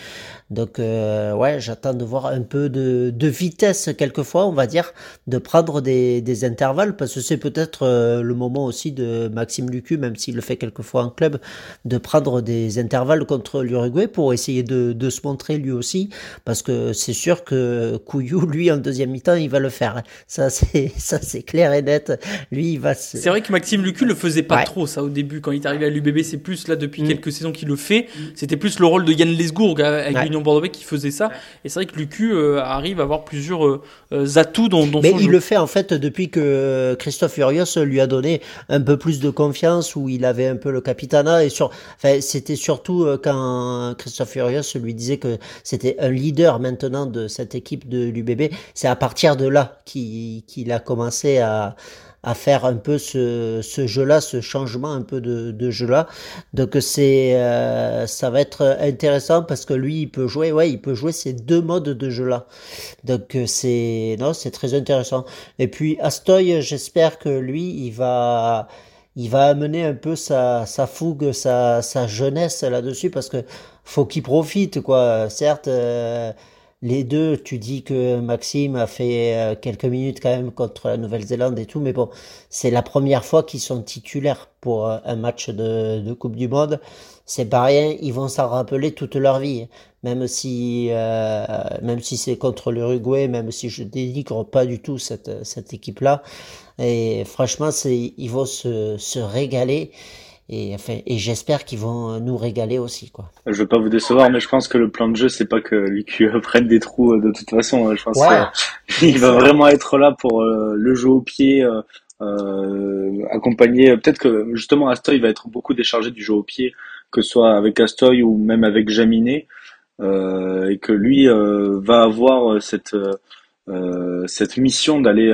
Speaker 2: Donc euh, ouais, j'attends de voir un peu de, de, vitesse quelquefois, on va dire, de prendre des, des intervalles, parce que c'est peut-être euh, le moment aussi de Maxime Lucu, même s'il le fait quelquefois en club, de prendre des intervalles contre l'Uruguay pour essayer de, de, se montrer lui aussi, parce que c'est sûr que Couillou, lui, en deuxième mi-temps, il va le faire. Ça, c'est ça c'est clair et net. Lui, il va.
Speaker 1: C'est vrai que Maxime Lucu le faisait pas trop ça au début quand il est arrivé à l'UBB. C'est plus là depuis mm. quelques saisons qu'il le fait. C'était plus le rôle de Yann Lesgourg avec ouais. Bordeaux qui faisait ça. Et c'est vrai que Lucu euh, arrive à avoir plusieurs euh, euh, atouts dans, dans
Speaker 2: Mais il le fait en fait depuis que Christophe Furios lui a donné un peu plus de confiance, il avait un peu le capitana. Et sur, enfin, c'était surtout quand Christophe Furios lui disait que c'était un leader maintenant de cette équipe de l'UBB. C'est à partir de là qu'il a commencé à faire un peu ce, jeu-là, ce changement un peu de, jeu-là. Donc c'est euh, ça va être intéressant parce que lui il peut jouer, ouais, il peut jouer ces deux modes de jeu-là. Donc c'est non, c'est très intéressant. Et puis Astoy, j'espère que lui il va il va amener un peu sa, sa fougue, sa, sa jeunesse là-dessus parce que faut qu'il profite quoi. Certes. Euh, les deux, tu dis que Maxime a fait euh, quelques minutes quand même contre la Nouvelle-Zélande et tout, mais bon, c'est la première fois qu'ils sont titulaires pour euh, un match de, Coupe du Monde. C'est pas rien, ils vont s'en rappeler toute leur vie, même si euh, même si c'est contre l'Uruguay, même si je dénigre pas du tout cette cette équipe-là. Et franchement, c'est ils vont se, se régaler. Et, enfin, et j'espère qu'ils vont nous régaler aussi, quoi.
Speaker 3: Je veux pas vous décevoir, mais je pense que le plan de jeu, c'est pas que l'IQ prenne des trous euh, de toute façon. Je pense qu'il va vraiment être là pour euh, le jeu au pied, euh, euh accompagner. Peut-être que justement Astoy va être beaucoup déchargé du jeu au pied, que ce soit avec Astoy ou même avec Jaminet, euh, et que lui va avoir cette cette mission d'aller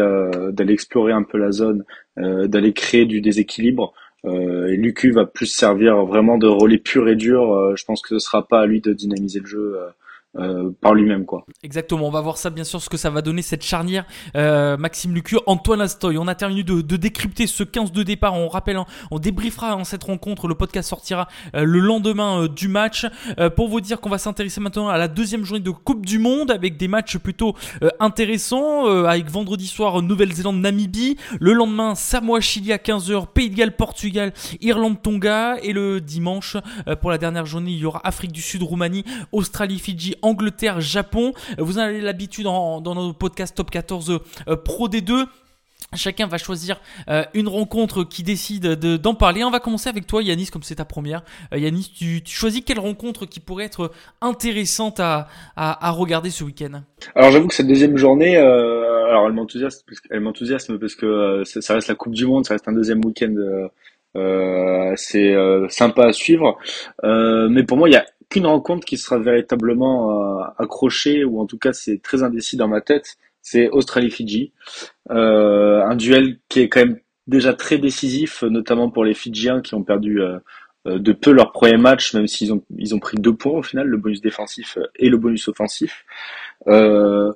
Speaker 3: d'aller explorer un peu la zone, d'aller créer du déséquilibre. Euh, et Lucu va plus servir vraiment de relais pur et dur. Euh, je pense que ce sera pas à lui de dynamiser le jeu euh, par lui-même quoi.
Speaker 1: Exactement, on va voir ça bien sûr ce que ça va donner cette charnière euh, Maxime Lucu, Antoine Astoy. On a terminé de, décrypter ce 15 de départ. On rappelle, hein, on débriefera hein, cette rencontre. Le podcast sortira euh, le lendemain euh, du match pour vous dire qu'on va s'intéresser maintenant à la deuxième journée de Coupe du Monde avec des matchs plutôt intéressants. avec vendredi soir Nouvelle-Zélande Namibie, le lendemain Samoa Chili à 15h, Pays de Galles Portugal, Irlande Tonga et le dimanche pour la dernière journée il y aura Afrique du Sud Roumanie, Australie Fidji Angleterre, Japon. Vous en avez l'habitude dans, nos podcasts Top 14 euh, Pro D2. Chacun va choisir euh, une rencontre qui décide de, d'en parler. On va commencer avec toi, Yanis, comme c'est ta première. Euh, Yanis, tu, choisis quelle rencontre qui pourrait être intéressante à, à, regarder ce week-end?
Speaker 3: Alors j'avoue que cette deuxième journée, alors elle m'enthousiasme, elle parce que ça reste la Coupe du Monde, ça reste un deuxième week-end c'est sympa à suivre. mais pour moi, il y a qu'une rencontre qui sera véritablement euh, accrochée, ou en tout cas c'est très indécis dans ma tête, c'est Australie-Fidji. Euh, un duel qui est quand même déjà très décisif, notamment pour les Fidjiens qui ont perdu euh, de peu leur premier match, même s'ils ont, ils ont pris deux points au final, le bonus défensif et le bonus offensif. Euh,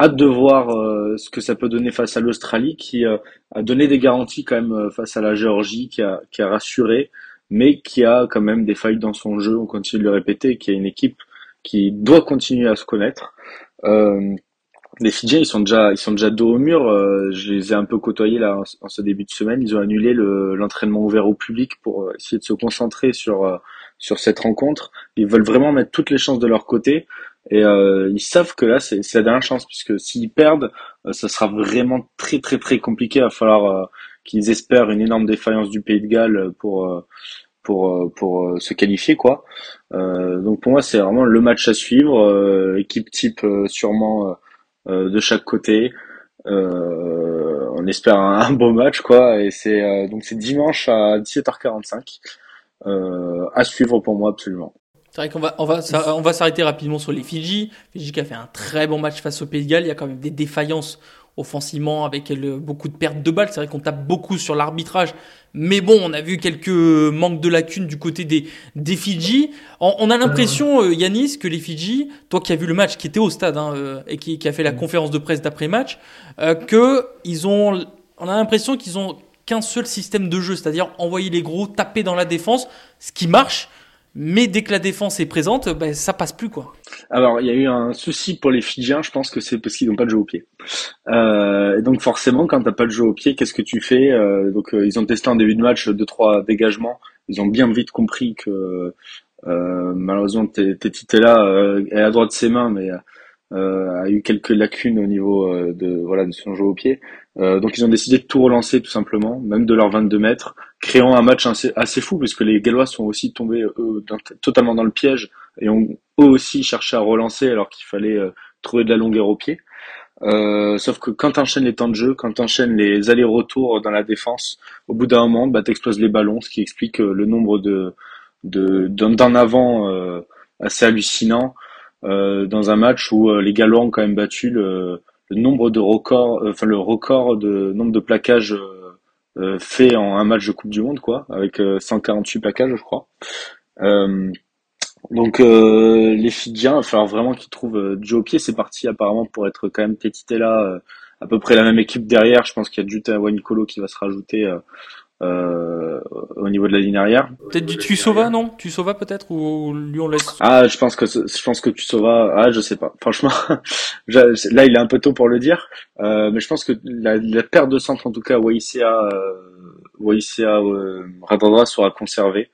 Speaker 3: hâte de voir euh, ce que ça peut donner face à l'Australie qui euh, a donné des garanties quand même face à la Géorgie, qui a, qui a rassuré mais qui a quand même des failles dans son jeu, on continue de le répéter, qui a une équipe qui doit continuer à se connaître. Euh, les Fidjiens, ils sont déjà, ils sont déjà dos au mur. Euh, je les ai un peu côtoyés là en, ce début de semaine. Ils ont annulé l'entraînement ouvert au public pour euh, essayer de se concentrer sur euh, sur cette rencontre. Ils veulent vraiment mettre toutes les chances de leur côté. Et euh, ils savent que là, c'est la dernière chance, puisque s'ils perdent, euh, ça sera vraiment très très très compliqué. Il va falloir qu'ils espèrent une énorme défaillance du Pays de Galles pour euh, pour euh, pour euh, se qualifier quoi. donc pour moi c'est vraiment le match à suivre, équipe type sûrement de chaque côté. on espère un, beau match quoi et c'est donc c'est dimanche à 17h45 à suivre pour moi absolument.
Speaker 1: C'est vrai qu'on va, on va, on va s'arrêter rapidement sur les Fidji. Fidji qui a fait un très bon match face au Pays de Galles. Il y a quand même des défaillances offensivement avec beaucoup de pertes de balles. C'est vrai qu'on tape beaucoup sur l'arbitrage. Mais bon, on a vu quelques manques de lacunes du côté des, des Fidji. On, a l'impression, euh, Yanis, que les Fidji, toi qui as vu le match, qui était au stade hein, euh, et qui, qui, a fait la conférence de presse d'après-match, euh, que ils ont, on a l'impression qu'ils ont qu'un seul système de jeu, c'est-à-dire envoyer les gros, taper dans la défense, ce qui marche. Mais dès que la défense est présente, ben, ça passe plus quoi.
Speaker 3: Alors il y a eu un souci pour les Fidjiens, je pense que c'est parce qu'ils n'ont pas de jeu au pied. Euh, donc forcément, quand t'as pas de jeu au pied, qu'est-ce que tu fais euh, Donc euh, ils ont testé en début de match deux trois dégagements. Ils ont bien vite compris que euh, malheureusement Tétité là euh, est à droite de ses mains, mais euh, a eu quelques lacunes au niveau de voilà de son jeu au pied. Donc ils ont décidé de tout relancer tout simplement, même de leurs 22 mètres créant un match assez, assez fou, parce que les Gallois sont aussi tombés eux, totalement dans le piège et ont eux aussi cherché à relancer alors qu'il fallait euh, trouver de la longueur au pied. Euh, sauf que quand t'enchaînes les temps de jeu, quand t'enchaînes les allers-retours dans la défense, au bout d'un moment, bah, t'exploses les ballons, ce qui explique euh, le nombre de d'en avant euh, assez hallucinant euh, dans un match où les Gallois ont quand même battu le, le nombre de records, enfin le record de nombre de plaquages euh, fait en un match de Coupe du Monde, quoi, avec 148 euh, plaquages, je crois. Euh, donc les Fidjiens, il va falloir vraiment qu'ils trouvent du au pied. C'est parti apparemment pour être quand même tétité là, à peu près la même équipe derrière. Je pense qu'il y a Juta Wanikolo qui va se rajouter euh, au niveau de la ligne arrière.
Speaker 1: Peut-être du Tusova, non? Tusova peut-être ou lui on laisse
Speaker 3: Ah, je pense que je pense que Tusova, ah je sais pas. Franchement, là il est un peu tôt pour le dire, euh, mais je pense que la, la, perte de centre en tout cas Waïsia euh, Waïsia euh, Radradra sera conservée.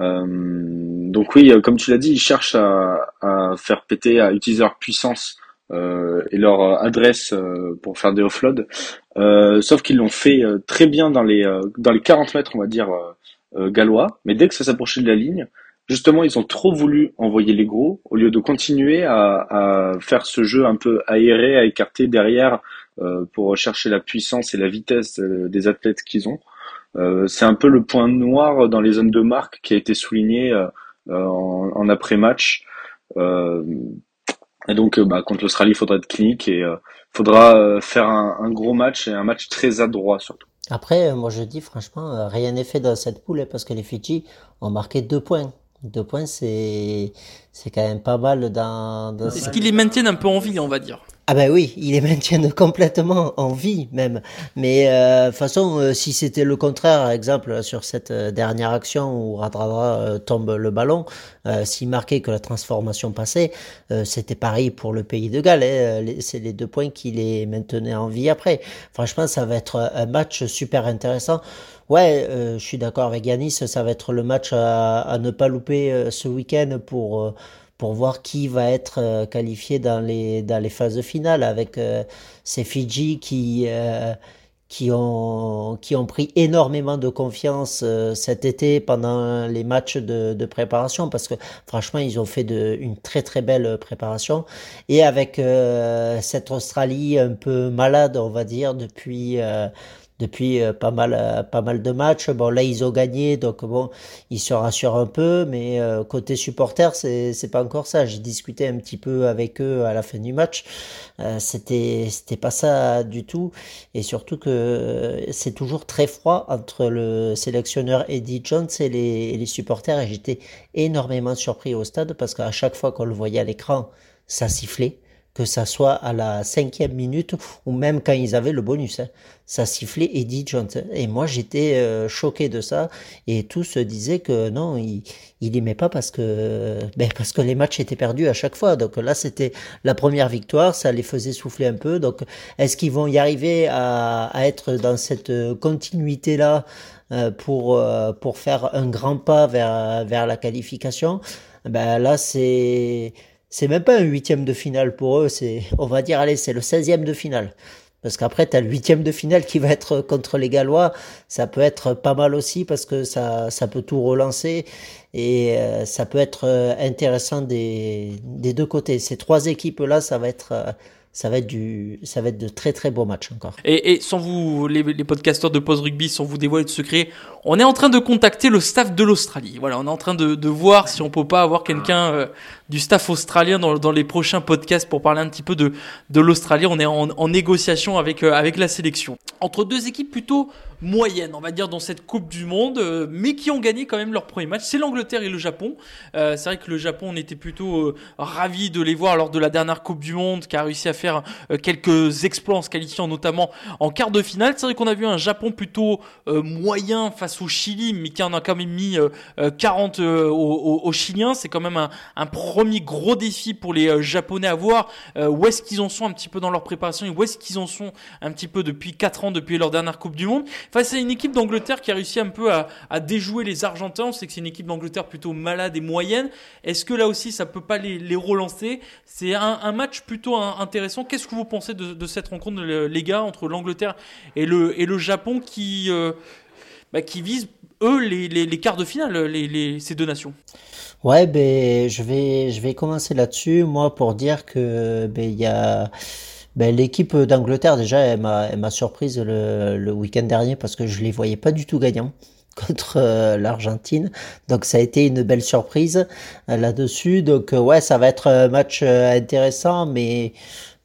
Speaker 3: Euh, donc oui, comme tu l'as dit, ils cherchent à, à, faire péter, à utiliser leur puissance euh, et leur adresse euh, pour faire des offloads. Euh, sauf qu'ils l'ont fait très bien dans les dans les 40 mètres, on va dire gallois. Mais dès que ça s'approchait de la ligne, justement, ils ont trop voulu envoyer les gros au lieu de continuer à, à faire ce jeu un peu aéré, à écarter derrière euh, pour chercher la puissance et la vitesse des athlètes qu'ils ont. Euh, c'est un peu le point noir dans les zones de marque qui a été souligné euh, en, en après-match. Et donc, euh, bah, contre l'Australie, il faudra être clinique et il euh, faudra euh, faire un, un, gros match et un match très adroit surtout.
Speaker 2: Après, moi je dis franchement, rien n'est fait dans cette poule hein, parce que les Fidji ont marqué deux points. Deux points, c'est c'est quand même pas mal dans. dans
Speaker 1: Est-ce qu'ils les maintiennent un peu en vie, on va dire
Speaker 2: ah ben oui, ils les maintiennent complètement en vie même. Mais euh, de toute façon, euh, si c'était le contraire, exemple sur cette euh, dernière action où Radradra euh, tombe le ballon, euh, s'il marquait que la transformation passait, c'était pareil pour le pays de Galles. Hein. C'est les deux points qui les maintenaient en vie après. Franchement, ça va être un match super intéressant. Ouais, je suis d'accord avec Yanis, ça va être le match à, à ne pas louper ce week-end pour pour voir qui va être euh, qualifié dans les, dans les phases finales avec euh, ces Fidji qui, euh, qui, ont, qui ont pris énormément de confiance cet été pendant les matchs de, de, préparation parce que franchement ils ont fait une très très belle préparation. Et avec cette Australie un peu malade on va dire depuis depuis euh, pas mal euh, pas mal de matchs. Bon là ils ont gagné donc bon ils se rassurent un peu mais euh, côté supporter c'est c'est pas encore ça. J'ai discuté un petit peu avec eux à la fin du match. c'était c'était pas ça du tout et surtout que c'est toujours très froid entre le sélectionneur Eddie Jones et les, et les supporters et j'étais énormément surpris au stade parce qu'à chaque fois qu'on le voyait à l'écran ça sifflait que ça soit à la cinquième minute ou même quand ils avaient le bonus. Hein. Ça sifflait Eddie Jones. Et moi, j'étais euh, choqué de ça. Et tous se disaient que non, il, il aimait pas parce que, ben, parce que les matchs étaient perdus à chaque fois. Donc là, c'était la première victoire. Ça les faisait souffler un peu. Donc, est-ce qu'ils vont y arriver à, à être dans cette continuité-là euh, pour, euh, pour faire un grand pas vers, vers la qualification? Ben là, c'est, c'est même pas un huitième de finale pour eux, c'est, on va dire, allez, c'est le 16e de finale. Parce qu'après, tu as le huitième de finale qui va être contre les Gallois. Ça peut être pas mal aussi parce que ça, ça peut tout relancer et euh, ça peut être euh, intéressant des, des deux côtés. Ces trois équipes-là, ça va être euh, ça va être du, ça va être de très très beaux matchs encore.
Speaker 1: Et, et sans vous, les, les podcasteurs de Pause Rugby, sans vous dévoiler de secret, on est en train de contacter le staff de l'Australie. Voilà, on est en train de, de voir si on peut pas avoir quelqu'un du staff australien dans, les prochains podcasts pour parler un petit peu de, l'Australie. On est en, négociation avec, euh, avec la sélection. Entre deux équipes plutôt moyennes, on va dire, dans cette Coupe du Monde, euh, mais qui ont gagné quand même leur premier match. C'est l'Angleterre et le Japon. Euh, c'est vrai que le Japon, on était plutôt ravis de les voir lors de la dernière Coupe du Monde, qui a réussi à faire quelques exploits en se qualifiant notamment en quart de finale. C'est vrai qu'on a vu un Japon plutôt moyen face au Chili, mais qui en a quand même mis 40 aux, Chiliens. C'est quand même un, un, premier gros défi pour les Japonais à voir où est-ce qu'ils en sont un petit peu dans leur préparation et où est-ce qu'ils en sont un petit peu depuis 4 ans, depuis leur dernière Coupe du Monde face à une équipe d'Angleterre qui a réussi un peu à, déjouer les Argentins. On sait que c'est une équipe d'Angleterre plutôt malade et moyenne. Est-ce que là aussi, ça peut pas les, relancer? C'est un, match plutôt intéressant. Qu'est-ce que vous pensez de, cette rencontre, les gars, entre l'Angleterre et le, et le Japon qui, euh, bah, qui vise, eux, les, les, quarts de finale, ces deux nations?
Speaker 2: Ouais, ben, je vais, je vais commencer là-dessus, moi, pour dire que, ben, il y a, ben, l'équipe d'Angleterre, déjà, elle m'a surprise le, le week-end dernier parce que je les voyais pas du tout gagnants contre euh, l'Argentine. Donc ça a été une belle surprise euh, là-dessus. Donc euh, ouais, ça va être un match intéressant, mais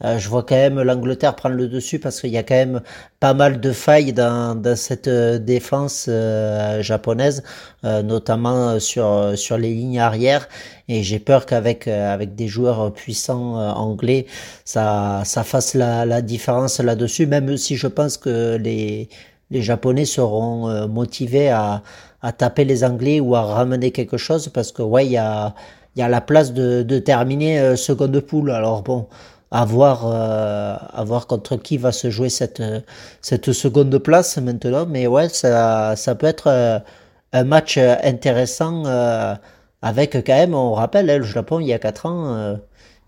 Speaker 2: je vois quand même l'Angleterre prendre le dessus parce qu'il y a quand même pas mal de failles dans, dans cette défense japonaise, notamment sur sur les lignes arrière. Et j'ai peur qu'avec avec des joueurs puissants anglais, ça ça fasse la, la différence là-dessus. Même si je pense que les les Japonais seront euh, motivés à, à, taper les Anglais ou à ramener quelque chose parce que ouais, il y a, y a la place de, de terminer euh, seconde poule. Alors bon, à voir, euh, à voir contre qui va se jouer cette, cette seconde place maintenant. Mais ouais, ça, ça peut être un match intéressant avec quand même, on rappelle, hein, le Japon il y a 4 ans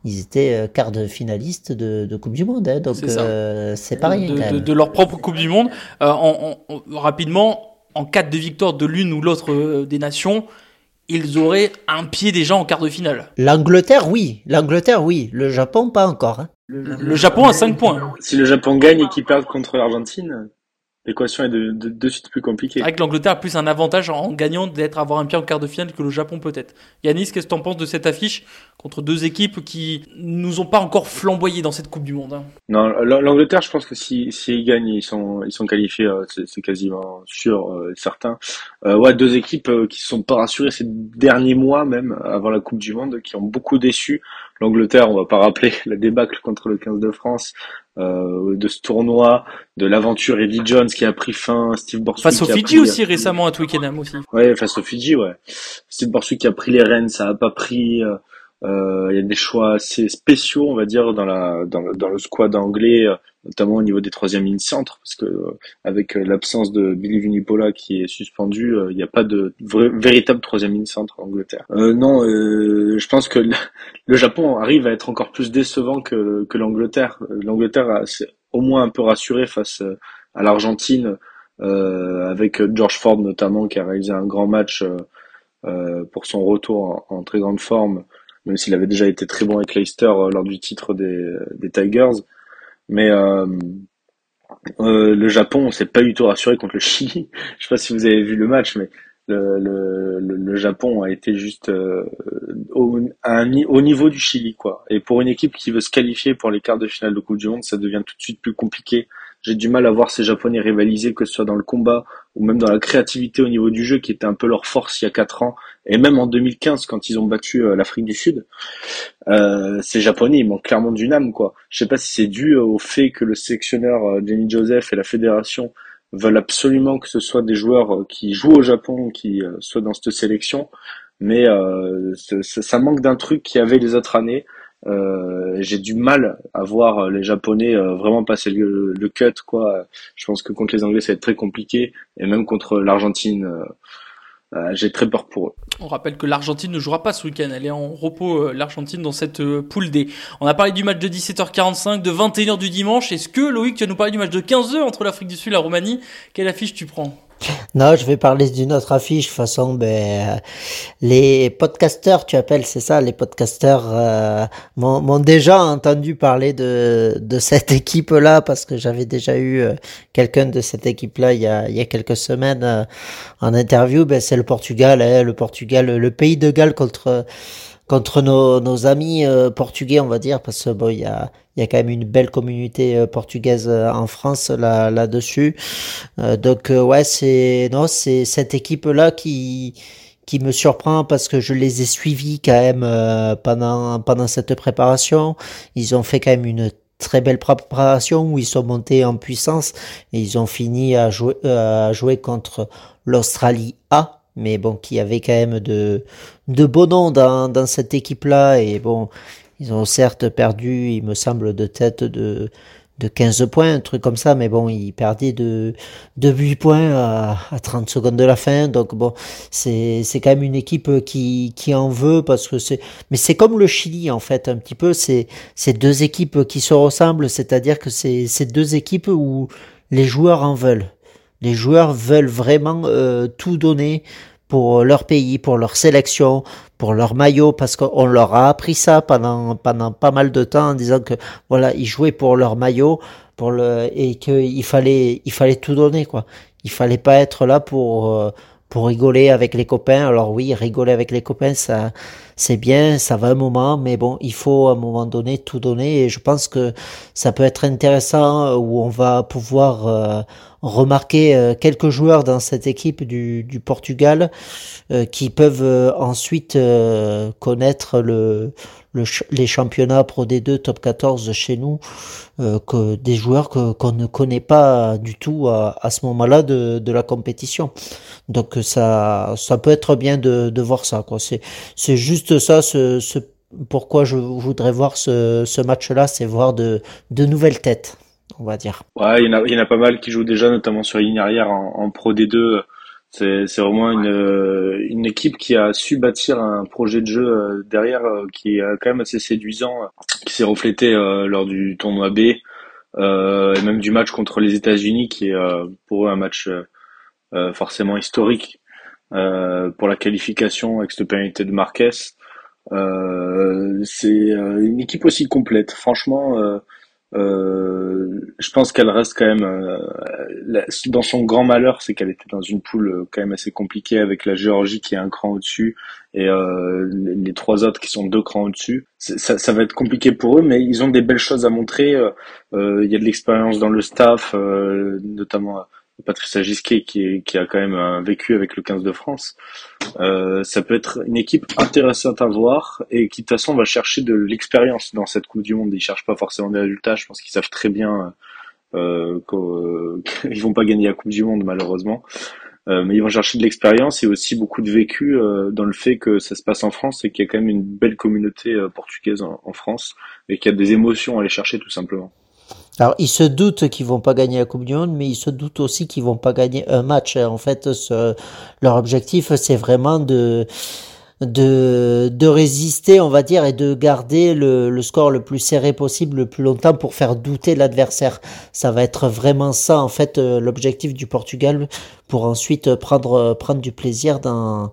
Speaker 2: ils étaient euh, quart de finalistes de, de, Coupe du Monde, hein, donc c'est euh, pas rien.
Speaker 1: De, de, de, leur propre Coupe du Monde. Euh, en, en, rapidement, en cas de victoire de l'une ou l'autre euh, des nations, ils auraient un pied déjà en quart de finale.
Speaker 2: L'Angleterre, oui. L'Angleterre, oui. Le Japon, pas encore. Hein.
Speaker 1: Le, le, Japon a 5 points.
Speaker 3: Si le Japon gagne et qu'il perd contre l'Argentine. L'équation est de, de, de suite plus compliquée.
Speaker 1: Que l'Angleterre a plus un avantage en gagnant d'être avoir un pied en quart de finale que le Japon peut-être. Yanis, qu'est-ce que tu en penses de cette affiche contre deux équipes qui nous ont pas encore flamboyé dans cette Coupe du Monde hein?
Speaker 3: Non, l'Angleterre, je pense que si s'ils gagnent, ils sont ils sont qualifiés, euh, c'est quasiment sûr, euh, certain. Euh, ouais, deux équipes qui se sont pas rassurées ces derniers mois même avant la Coupe du Monde, qui ont beaucoup déçu. L'Angleterre, on va pas rappeler la débâcle contre le 15 de France, euh, de ce tournoi, de l'aventure Eddie Jones qui a pris fin, Steve Borswick
Speaker 1: Face au Fidji aussi récemment à Twickenham aussi.
Speaker 3: Ouais, face au Fidji, ouais. Steve Borswick qui a pris les rênes, ça a pas pris. euh, Il y a des choix assez spéciaux, on va dire, dans la dans le, dans le squad anglais, euh, notamment au niveau des troisième lignes centre, parce que euh, avec euh, l'absence de Billy Vunipola qui est suspendu, euh, il n'y a pas de véritable troisième ligne centre en Angleterre. Euh, non, euh, je pense que le, Japon arrive à être encore plus décevant que que l'Angleterre. Euh, L'Angleterre a- s'est au moins un peu rassuré face euh, à l'Argentine, euh, avec George Ford notamment qui a réalisé un grand match euh, euh, pour son retour en très grande forme, même s'il avait déjà été très bon avec Leicester euh, lors du titre des, Tigers. Mais euh, euh, le Japon, on s'est pas du tout rassuré contre le Chili. Je sais pas si vous avez vu le match, mais le, le, le, Japon a été juste euh, au, au niveau du Chili, quoi. Et pour une équipe qui veut se qualifier pour les quarts de finale de Coupe du Monde, ça devient tout de suite plus compliqué. J'ai du mal à voir ces Japonais rivaliser, que ce soit dans le combat ou même dans la créativité au niveau du jeu, qui était un peu leur force il y a quatre ans, et même en 2015 quand ils ont battu euh, l'Afrique du Sud. Euh, ces Japonais, ils manquent clairement d'une âme, quoi. Je sais pas si c'est dû au fait que le sélectionneur euh, Jenny Joseph et la fédération veulent absolument que ce soit des joueurs euh, qui jouent au Japon, qui soient dans cette sélection, mais ça manque d'un truc qu'il y avait les autres années. Euh, j'ai du mal à voir les Japonais vraiment passer le, le cut, quoi. Je pense que contre les Anglais, ça va être très compliqué, et même contre l'Argentine, euh, euh, j'ai très peur pour eux.
Speaker 1: On rappelle que l'Argentine ne jouera pas ce week-end. Elle est en repos, euh, l'Argentine, dans cette euh, poule D. On a parlé du match de 17h45, de 21h du dimanche. Est-ce que, Loïc, tu vas nous parler du match de 15h entre l'Afrique du Sud et la Roumanie? Quelle affiche tu prends?
Speaker 2: Non, je vais parler d'une autre affiche. De toute façon, ben, euh, les podcasteurs, tu appelles, c'est ça, les podcasteurs euh, m'ont déjà entendu parler de, de cette équipe-là parce que j'avais déjà eu euh, quelqu'un de cette équipe-là il y a, il y a quelques semaines euh, en interview. Ben, c'est le Portugal, hein, le Portugal, le pays de Galles contre contre nos, nos amis euh, portugais, on va dire, parce que bon, y a, y a quand même une belle communauté euh, portugaise euh, en France là là-dessus. Donc ouais, c'est non, c'est cette équipe-là qui qui me surprend parce que je les ai suivis quand même pendant pendant cette préparation. Ils ont fait quand même une très belle préparation où ils sont montés en puissance et ils ont fini à jouer à jouer contre l'Australie A mais bon, qui avait quand même de, de beaux noms dans, dans cette équipe-là. Et bon, ils ont certes perdu, il me semble, de tête de, de 15 points, un truc comme ça, mais bon, ils perdaient de, de 8 points à, à 30 secondes de la fin. Donc bon, c'est, quand même une équipe qui, qui en veut parce que c'est, mais c'est comme le Chili, en fait, un petit peu. C'est, deux équipes qui se ressemblent, c'est-à-dire que c'est, c'est deux équipes où les joueurs en veulent. Les joueurs veulent vraiment euh, tout donner pour leur pays, pour leur sélection, pour leur maillot, parce qu'on leur a appris ça pendant pendant pas mal de temps en disant que voilà ils jouaient pour leur maillot, pour le et qu'il fallait il fallait tout donner quoi. Il fallait pas être là pour euh, pour rigoler avec les copains. Alors oui, rigoler avec les copains, ça c'est bien, ça va un moment, mais bon, il faut à un moment donné tout donner et je pense que ça peut être intéressant où on va pouvoir euh, remarquer euh, quelques joueurs dans cette équipe du, du Portugal euh, qui peuvent euh, ensuite euh, connaître le, le les championnats Pro D2 Top 14 chez nous, euh, que des joueurs que qu'on ne connaît pas du tout à, à ce moment-là de, de la compétition. Donc ça ça peut être bien de, de voir ça c'est juste ça ce, pourquoi je voudrais voir ce, match-là, c'est voir de, nouvelles têtes, on va dire.
Speaker 3: Ouais, il y en a, pas mal qui jouent déjà, notamment sur ligne arrière en, Pro D2. C'est, vraiment une, euh, une équipe qui a su bâtir un projet de jeu euh, derrière euh, qui est quand même assez séduisant, qui s'est reflété lors du tournoi B et même du match contre les États-Unis, qui est pour eux un match forcément historique pour la qualification avec cette pénalité de Marquez. Euh, c'est euh, une équipe aussi complète. Franchement, euh, je pense qu'elle reste quand même dans son grand malheur, c'est qu'elle était dans une poule quand même assez compliquée avec la Géorgie qui est un cran au-dessus et les, trois autres qui sont deux crans au-dessus. Ça, ça va être compliqué pour eux, mais ils ont des belles choses à montrer. Il y a de l'expérience dans le staff, notamment euh, Patrice Gisquet qui, qui a quand même euh, vécu avec le 15 de France. Euh, ça peut être une équipe intéressante à voir et qui de toute façon va chercher de l'expérience dans cette Coupe du Monde. Ils cherchent pas forcément des résultats. Je pense qu'ils savent très bien euh, qu'ils vont pas gagner la Coupe du Monde malheureusement. Euh, mais ils vont chercher de l'expérience et aussi beaucoup de vécu euh, dans le fait que ça se passe en France et qu'il y a quand même une belle communauté euh, portugaise en, en France et qu'il y a des émotions à aller chercher tout simplement.
Speaker 2: Alors, ils se doutent qu'ils vont pas gagner la Coupe du Monde, mais ils se doutent aussi qu'ils vont pas gagner un match. En fait, leur objectif, c'est vraiment de, de, de résister, on va dire, et de garder le, le score le plus serré possible le plus longtemps pour faire douter l'adversaire. Ça va être vraiment ça, en fait, euh, l'objectif du Portugal pour ensuite prendre, prendre du plaisir dans,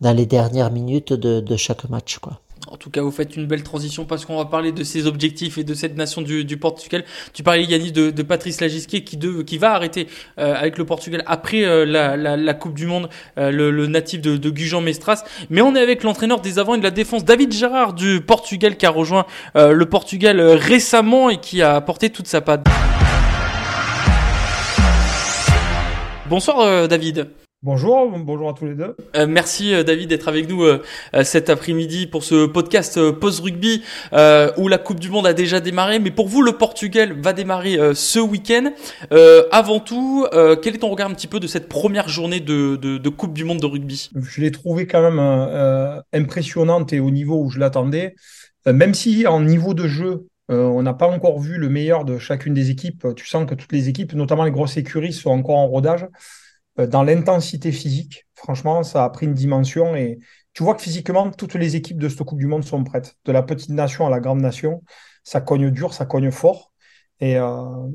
Speaker 2: dans les dernières minutes de, de chaque match, quoi.
Speaker 1: En tout cas, vous faites une belle transition parce qu'on va parler de ses objectifs et de cette nation du, Portugal. Tu parlais, Yannis, de, Patrice Lagisquet qui, va arrêter euh, avec le Portugal après euh, la, Coupe du Monde, euh, le, natif de, de Gujan Mestras. Mais on est avec l'entraîneur des avants et de la défense, David Gérard du Portugal, qui a rejoint le Portugal récemment et qui a apporté toute sa patte. Bonsoir, David.
Speaker 7: Bonjour, bonjour à tous les deux.
Speaker 1: Euh, merci euh, David d'être avec nous euh, euh, cet après-midi pour ce podcast euh, post-rugby euh, où la Coupe du Monde a déjà démarré. Mais pour vous, le Portugal va démarrer euh, ce week-end. Euh, avant tout, euh, quel est ton regard un petit peu de cette première journée de, de, de Coupe du Monde de rugby?
Speaker 7: Je l'ai trouvé quand même euh, impressionnante et au niveau où je l'attendais. Euh, même si en niveau de jeu, euh, on n'a pas encore vu le meilleur de chacune des équipes. Tu sens que toutes les équipes, notamment les grosses écuries, sont encore en rodage. Euh, dans l'intensité physique, franchement, ça a pris une dimension et tu vois que physiquement, toutes les équipes de cette Coupe du Monde sont prêtes. De la petite nation à la grande nation, ça cogne dur, ça cogne fort. Et euh,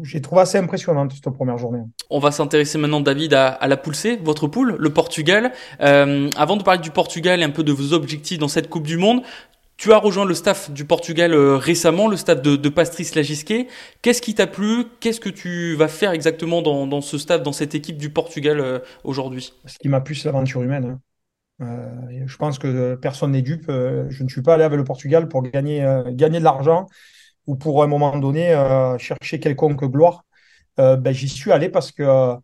Speaker 7: j'ai trouvé assez impressionnante cette première journée.
Speaker 1: On va s'intéresser maintenant, David, à, à la poule C, votre poule, le Portugal. Euh, avant de parler du Portugal et un peu de vos objectifs dans cette Coupe du Monde, tu as rejoint le staff du Portugal euh, récemment, le staff de, de Patrice Lagisquet. Qu'est-ce qui t'a plu? Qu'est-ce que tu vas faire exactement dans, ce staff, dans cette équipe du Portugal euh, aujourd'hui?
Speaker 7: Ce qui m'a plu, c'est l'aventure humaine. Hein. Euh, je pense que personne n'est dupe. Je ne suis pas allé avec le Portugal pour gagner, de l'argent ou pour à un moment donné chercher quelconque gloire. Ben, J'y suis allé parce que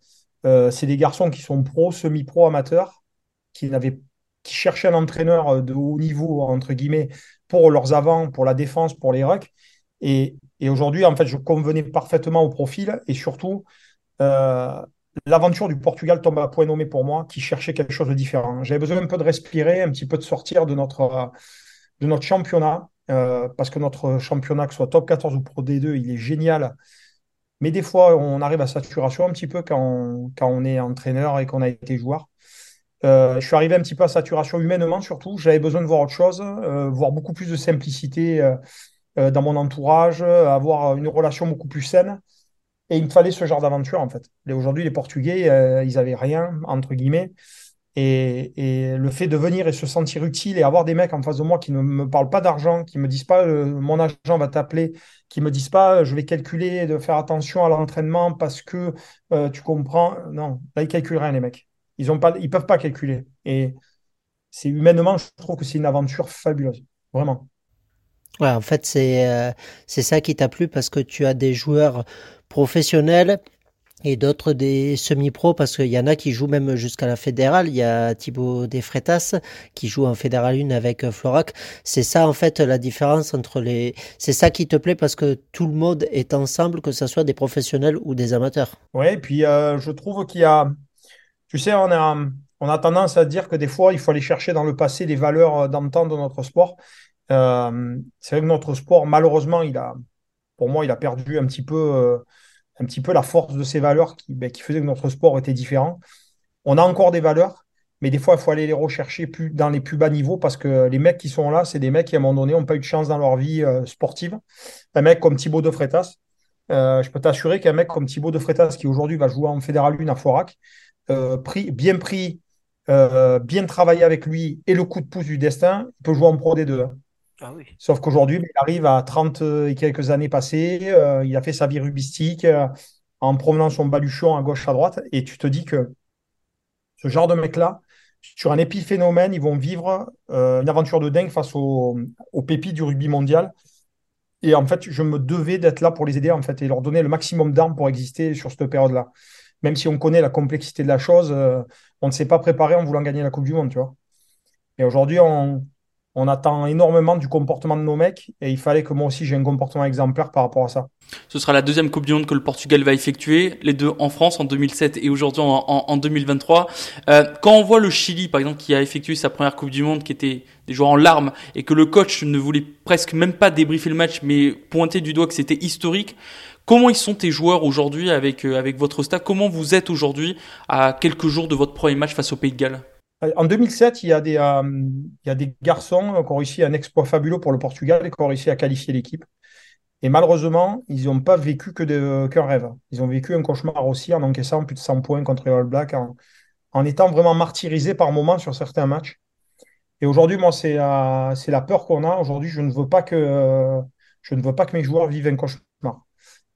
Speaker 7: c'est des garçons qui sont pros, semi-pro, amateurs, qui n'avaient qui cherchaient un entraîneur de haut niveau, entre guillemets, pour leurs avants, pour la défense, pour les rucks. Et, aujourd'hui, en fait, je convenais parfaitement au profil et surtout, euh, l'aventure du Portugal tombe à point nommé pour moi, qui cherchait quelque chose de différent. J'avais besoin un peu de respirer, un petit peu de sortir de notre, de notre championnat, euh, parce que notre championnat, que ce soit top 14 ou Pro D2, il est génial. Mais des fois, on arrive à saturation un petit peu quand quand on est entraîneur et qu'on a été joueur. Euh, je suis arrivé un petit peu à saturation humainement surtout. J'avais besoin de voir autre chose, euh, voir beaucoup plus de simplicité euh, dans mon entourage, avoir une relation beaucoup plus saine. Et il me fallait ce genre d'aventure en fait. Aujourd'hui, les Portugais, ils avaient rien entre guillemets. Et, et, le fait de venir et se sentir utile et avoir des mecs en face de moi qui ne me parlent pas d'argent, qui me disent pas mon agent va t'appeler, qui me disent pas je vais calculer, de faire attention à l'entraînement parce que tu comprends. Non, là ils calculent rien les mecs. Ils ont pas, ils peuvent pas calculer. Et c'est humainement, je trouve que c'est une aventure fabuleuse, vraiment.
Speaker 2: Ouais, en fait, c'est euh, c'est ça qui t'a plu parce que tu as des joueurs professionnels et d'autres des semi-pros parce qu'il y en a qui jouent même jusqu'à la fédérale. Il y a Thibaut Desfretas qui joue en fédérale 1 avec Florac. C'est ça en fait la différence entre les. C'est ça qui te plaît parce que tout le monde est ensemble, que ce soit des professionnels ou des amateurs.
Speaker 7: Ouais, et puis euh, je trouve qu'il y a tu sais, on a, tendance à dire que des fois, il faut aller chercher dans le passé les valeurs d'antan de notre sport. Euh, c'est vrai que notre sport, malheureusement, il a, pour moi, il a perdu un petit peu, euh, la force de ces valeurs qui, ben, qui faisaient que notre sport était différent. On a encore des valeurs, mais des fois, il faut aller les rechercher dans les plus bas niveaux parce que les mecs qui sont là, c'est des mecs qui, à un moment donné, n'ont pas eu de chance dans leur vie euh, sportive. Un mec comme Thibaut de Freitas, je peux t'assurer qu'un mec comme Thibaut de Freitas, qui aujourd'hui va jouer en Fédéral 1 à Florac, euh, pris, bien pris, euh, bien travaillé avec lui et le coup de pouce du destin, il peut jouer en Pro D2.
Speaker 2: Ah oui.
Speaker 7: Sauf qu'aujourd'hui, il arrive à 30 et quelques années passées, euh, il a fait sa vie rubistique en promenant son baluchon à gauche, à droite, et tu te dis que ce genre de mec-là, sur un épiphénomène, ils vont vivre une aventure de dingue face aux, aux pépites du rugby mondial. Et en fait, je me devais d'être là pour les aider en fait, et leur donner le maximum d'armes pour exister sur cette période-là. Même si on connaît la complexité de la chose, euh, on ne s'est pas préparé en voulant gagner la Coupe du Monde, tu vois. Et aujourd'hui, on, attend énormément du comportement de nos mecs et il fallait que moi aussi j'ai un comportement exemplaire par rapport à ça.
Speaker 1: Ce sera la deuxième Coupe du Monde que le Portugal va effectuer, les deux en France en 2007 et aujourd'hui en, 2023. Euh, quand on voit le Chili, par exemple, qui a effectué sa première Coupe du Monde, qui était des joueurs en larmes, et que le coach ne voulait presque même pas débriefer le match, mais pointer du doigt que c'était historique, comment ils sont tes joueurs aujourd'hui avec, euh, avec votre staff? Comment vous êtes aujourd'hui à quelques jours de votre premier match face au Pays de Galles?
Speaker 7: En 2007, il y, a des, euh, il y a des garçons qui ont réussi un exploit fabuleux pour le Portugal et qui ont réussi à qualifier l'équipe. Et malheureusement, ils n'ont pas vécu que qu'un rêve. Ils ont vécu un cauchemar aussi en encaissant plus de 100 points contre les All Blacks, en, en étant vraiment martyrisés par moments sur certains matchs. Et aujourd'hui, moi, c'est la, c'est la peur qu'on a. Aujourd'hui, je ne veux pas que je ne veux pas que mes joueurs vivent un cauchemar.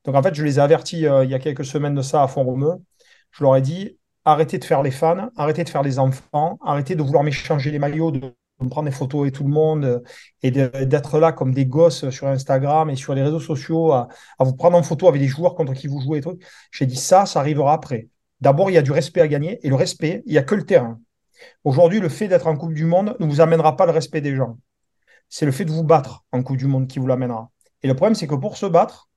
Speaker 7: Donc en fait, je les ai avertis euh, il y a quelques semaines de ça à Font-Romeu. Je leur ai dit arrêtez de faire les fans, arrêtez de faire les enfants, arrêtez de vouloir m'échanger les maillots, de me prendre des photos et tout le monde, et d'être là comme des gosses sur Instagram et sur les réseaux sociaux à, vous prendre en photo avec les joueurs contre qui vous jouez et tout. J'ai dit ça, ça arrivera après. D'abord, il y a du respect à gagner, et le respect, il n'y a que le terrain. Aujourd'hui, le fait d'être en Coupe du Monde ne vous amènera pas le respect des gens. C'est le fait de vous battre en Coupe du Monde qui vous l'amènera. Et le problème, c'est que pour se battre,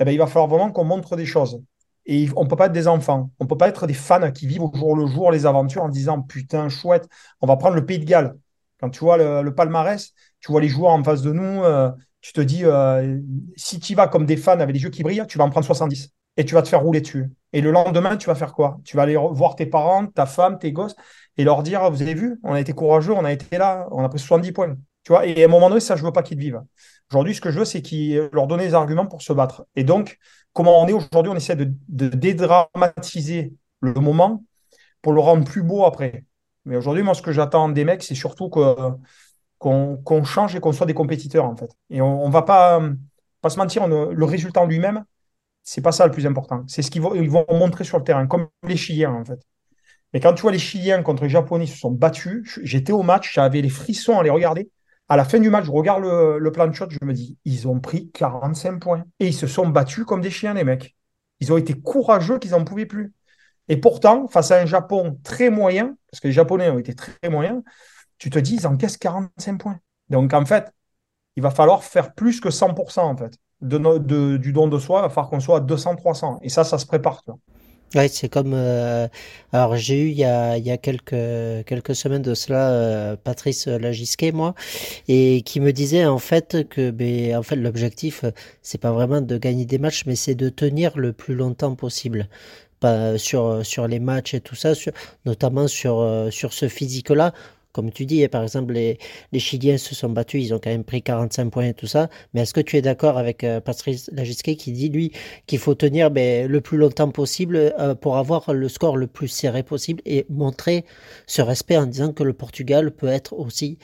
Speaker 7: eh ben, il va falloir vraiment qu'on montre des choses. Et on ne peut pas être des enfants. On ne peut pas être des fans qui vivent au jour le jour les aventures en disant putain, chouette, on va prendre le Pays de Galles. Quand tu vois le, palmarès, tu vois les joueurs en face de nous, euh, tu te dis euh, si tu vas comme des fans avec les yeux qui brillent, tu vas en prendre 70 et tu vas te faire rouler dessus. Et le lendemain, tu vas faire quoi? Tu vas aller voir tes parents, ta femme, tes gosses et leur dire vous avez vu, on a été courageux, on a été là, on a pris 70 points. Tu vois? Et à un moment donné, ça, je veux pas qu'ils vivent. Aujourd'hui, ce que je veux, c'est qu'ils leur donner des arguments pour se battre. Et donc, comment on est aujourd'hui, on essaie de, dédramatiser le moment pour le rendre plus beau après. Mais aujourd'hui, moi, ce que j'attends des mecs, c'est surtout qu'on qu change et qu'on soit des compétiteurs, en fait. Et on, ne va pas, pas se mentir, le résultat en lui-même, c'est pas ça le plus important. C'est ce qu'ils vont, ils vont montrer sur le terrain, comme les Chiliens, en fait. Mais quand tu vois les Chiliens contre les Japonais se sont battus, j'étais au match, j'avais les frissons à les regarder. À la fin du match, je regarde le, plan de shot, je me dis, ils ont pris 45 points. Et ils se sont battus comme des chiens, les mecs. Ils ont été courageux qu'ils n'en pouvaient plus. Et pourtant, face à un Japon très moyen, parce que les Japonais ont été très moyens, tu te dis, ils encaissent 45 points. Donc, en fait, il va falloir faire plus que 100%, en du don de soi, il va falloir qu'on soit à 200-300. Et ça, ça se prépare. Tu.
Speaker 2: Ouais, c'est comme. Euh, alors, j'ai eu il y a, il y a quelques, quelques semaines de cela euh, Patrice Lagisquet, moi, et qui me disait en fait que ben, en fait, l'objectif, c'est pas vraiment de gagner des matchs, mais c'est de tenir le plus longtemps possible. Pas sur, sur les matchs et tout ça, sur, notamment sur, sur ce physique-là comme tu dis, par exemple, les, Chiliens se sont battus, ils ont quand même pris 45 points et tout ça. Mais est-ce que tu es d'accord avec euh, Patrice Lagisquet qui dit, lui, qu'il faut tenir ben, le plus longtemps possible euh, pour avoir le score le plus serré possible et montrer ce respect en disant que le Portugal peut être aussi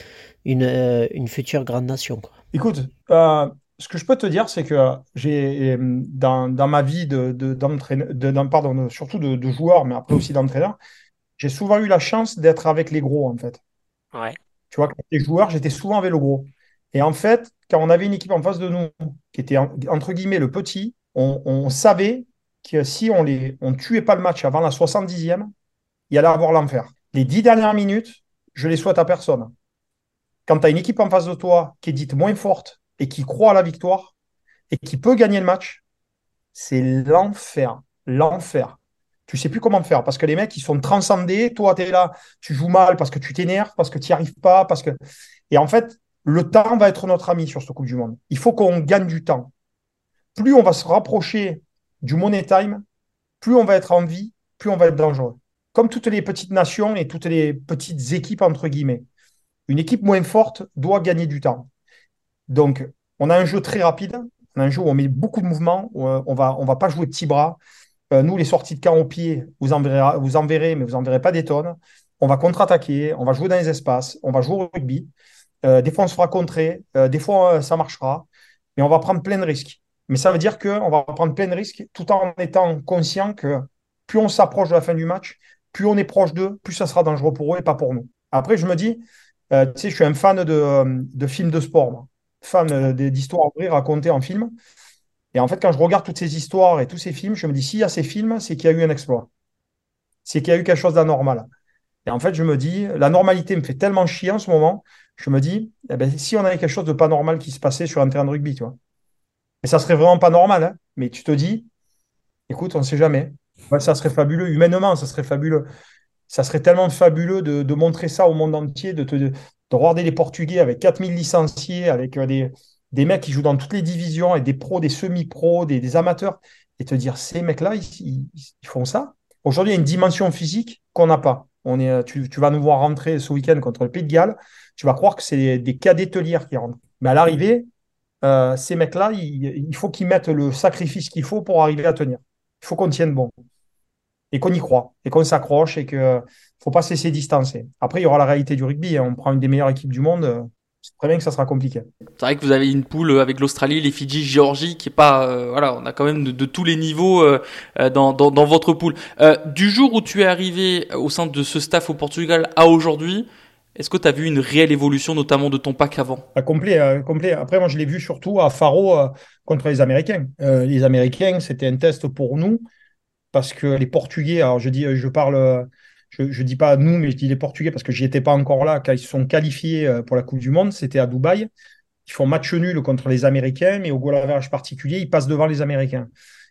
Speaker 2: une, euh, future grande nation.
Speaker 7: Écoute, ce que je peux te dire, c'est que j'ai dans, ma vie de, de, surtout de, de joueur, mais après aussi d'entraîneur, j'ai souvent eu la chance d'être avec les gros en fait. Tu vois, quand j'étais joueur, j'étais souvent le gros. Et en fait, quand on avait une équipe en face de nous qui était entre guillemets le petit, on, savait que si on on tuait pas le match avant la 70e, il allait avoir l'enfer. Les dix dernières minutes, je les souhaite à personne. Quand tu as une équipe en face de toi qui est dite moins forte et qui croit à la victoire et qui peut gagner le match, c'est l'enfer. L'enfer tu sais plus comment faire parce que les mecs ils sont transcendés. Toi, tu es là, tu joues mal parce que tu t'énerves, parce que tu n'y arrives pas, parce que. Et en fait, le temps va être notre ami sur ce Coupe du Monde. Il faut qu'on gagne du temps. Plus on va se rapprocher du money time, plus on va être en vie, plus on va être dangereux. Comme toutes les petites nations et toutes les petites équipes, entre guillemets. Une équipe moins forte doit gagner du temps. Donc, on a un jeu très rapide, on a un jeu où on met beaucoup de mouvements, on va, on va pas jouer petit bras, euh, nous, les sorties de camp au pied, vous en verrez, vous en mais vous n'en verrez pas des tonnes. On va contre-attaquer, on va jouer dans les espaces, on va jouer au rugby. Euh, des fois, on se fera contrer. Euh, des fois, ça marchera. Mais on va prendre plein de risques. Mais ça veut dire qu'on va prendre plein de risques tout en étant conscient que plus on s'approche de la fin du match, plus on est proche d'eux, plus ça sera dangereux pour eux et pas pour nous. Après, je me dis, tu sais, je suis un fan de, films de sport, fan d'histoires vraies racontées en film. Et en fait, quand je regarde toutes ces histoires et tous ces films, je me dis, s'il y a ces films, c'est qu'il y a eu un exploit. C'est qu'il y a eu quelque chose d'anormal. Et en fait, je me dis, la normalité me fait tellement chier en ce moment, je me dis, eh ben, si on avait quelque chose de pas normal qui se passait sur un terrain de rugby, tu vois. Et ça serait vraiment pas normal, hein. Mais tu te dis, écoute, on ne sait jamais. Ça serait fabuleux, humainement, ça serait fabuleux. Ça serait tellement fabuleux de, montrer ça au monde entier, de, te, de, de regarder les Portugais avec 4000 licenciés, avec euh, des, des mecs qui jouent dans toutes les divisions, et des pros, des semi-pros, des, amateurs, et te dire, ces mecs-là, ils, font ça. Aujourd'hui, il y a une dimension physique qu'on n'a pas. Euh, tu, vas nous voir rentrer ce week-end contre le Pays de Galles, tu vas croire que c'est des, cadets qui rentrent. Mais à l'arrivée, euh, ces mecs-là, il, faut qu'ils mettent le sacrifice qu'il faut pour arriver à tenir. Il faut qu'on tienne bon et qu'on y croit et qu'on s'accroche et que faut pas se laisser distancer. Après, il y aura la réalité du rugby. hein. On prend une des meilleures équipes du monde. C'est très bien que ça sera compliqué.
Speaker 1: C'est vrai que vous avez une poule avec l'Australie, les Fidji, Géorgie, qui est pas, euh, voilà, on a quand même de, de tous les niveaux euh, euh, dans, dans, dans votre poule. Euh, du jour où tu es arrivé au sein de ce staff au Portugal à aujourd'hui, est-ce que tu as vu une réelle évolution, notamment de ton pack avant?
Speaker 7: Ah, complet, euh, complet. Après, moi, je l'ai vu surtout à Faro euh, contre les Américains. Euh, les Américains, c'était un test pour nous parce que les Portugais, alors je dis, je parle, je, je dis pas nous, mais je dis les Portugais parce que j'y étais pas encore là quand ils sont qualifiés euh, pour la Coupe du Monde. C'était à Dubaï. Ils font match nul contre les Américains, mais au goal particulier, ils passent devant les Américains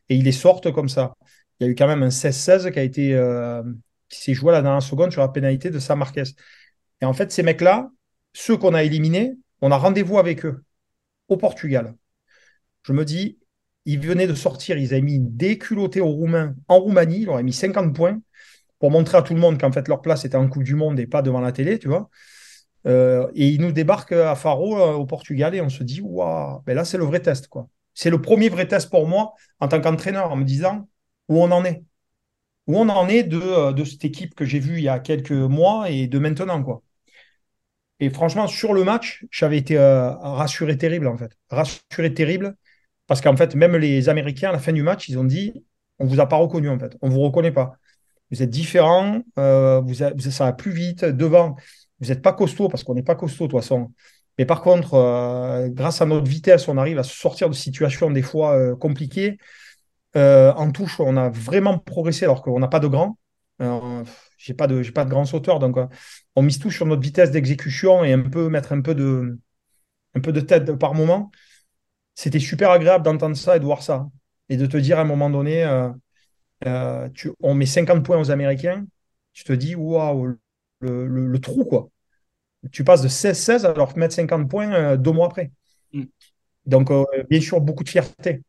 Speaker 7: et ils les sortent comme ça. Il y a eu quand même un 16-16 qui a été euh, qui s'est joué à la seconde sur la pénalité de Sam Marquez. Et en fait, ces mecs-là, ceux qu'on a éliminés, on a rendez-vous avec eux au Portugal. Je me dis, ils venaient de sortir, ils avaient mis déculotté aux Roumains en Roumanie, ils leur mis 50 points pour montrer à tout le monde qu'en fait leur place était en Coupe du Monde et pas devant la télé, tu vois. Euh, et ils nous débarquent à Faro euh, au Portugal et on se dit, waouh, ben là c'est le vrai test, quoi. C'est le premier vrai test pour moi en tant qu'entraîneur en me disant où on en est. Où on en est de, euh, de cette équipe que j'ai vue il y a quelques mois et de maintenant, quoi. Et franchement, sur le match, j'avais été rassuré terrible, en fait. Rassuré terrible, parce qu'en fait, même les Américains, à la fin du match, ils ont dit on vous a pas reconnu, en fait. On vous reconnaît pas. Vous êtes différents, euh, vous, ça va plus vite. Devant, vous n'êtes pas costaud, parce qu'on n'est pas costaud, de toute façon. Mais par contre, euh, grâce à notre vitesse, on arrive à se sortir de situations des fois euh, compliquées. En touche, on a vraiment progressé alors qu'on n'a pas de grand. J'ai pas de, pas de grand sauteur, donc on mise tout sur notre vitesse d'exécution et un peu mettre un peu de, un peu de tête par moment. C'était super agréable d'entendre ça et de voir ça. Et de te dire à un moment donné, euh, tu, on met 50 points aux Américains, tu te dis, waouh, le, le- le trou, quoi. Tu passes de 16-16 à leur mettre 50 points euh, deux mois après.
Speaker 1: Mm.
Speaker 7: Donc, euh, bien sûr, beaucoup de fierté.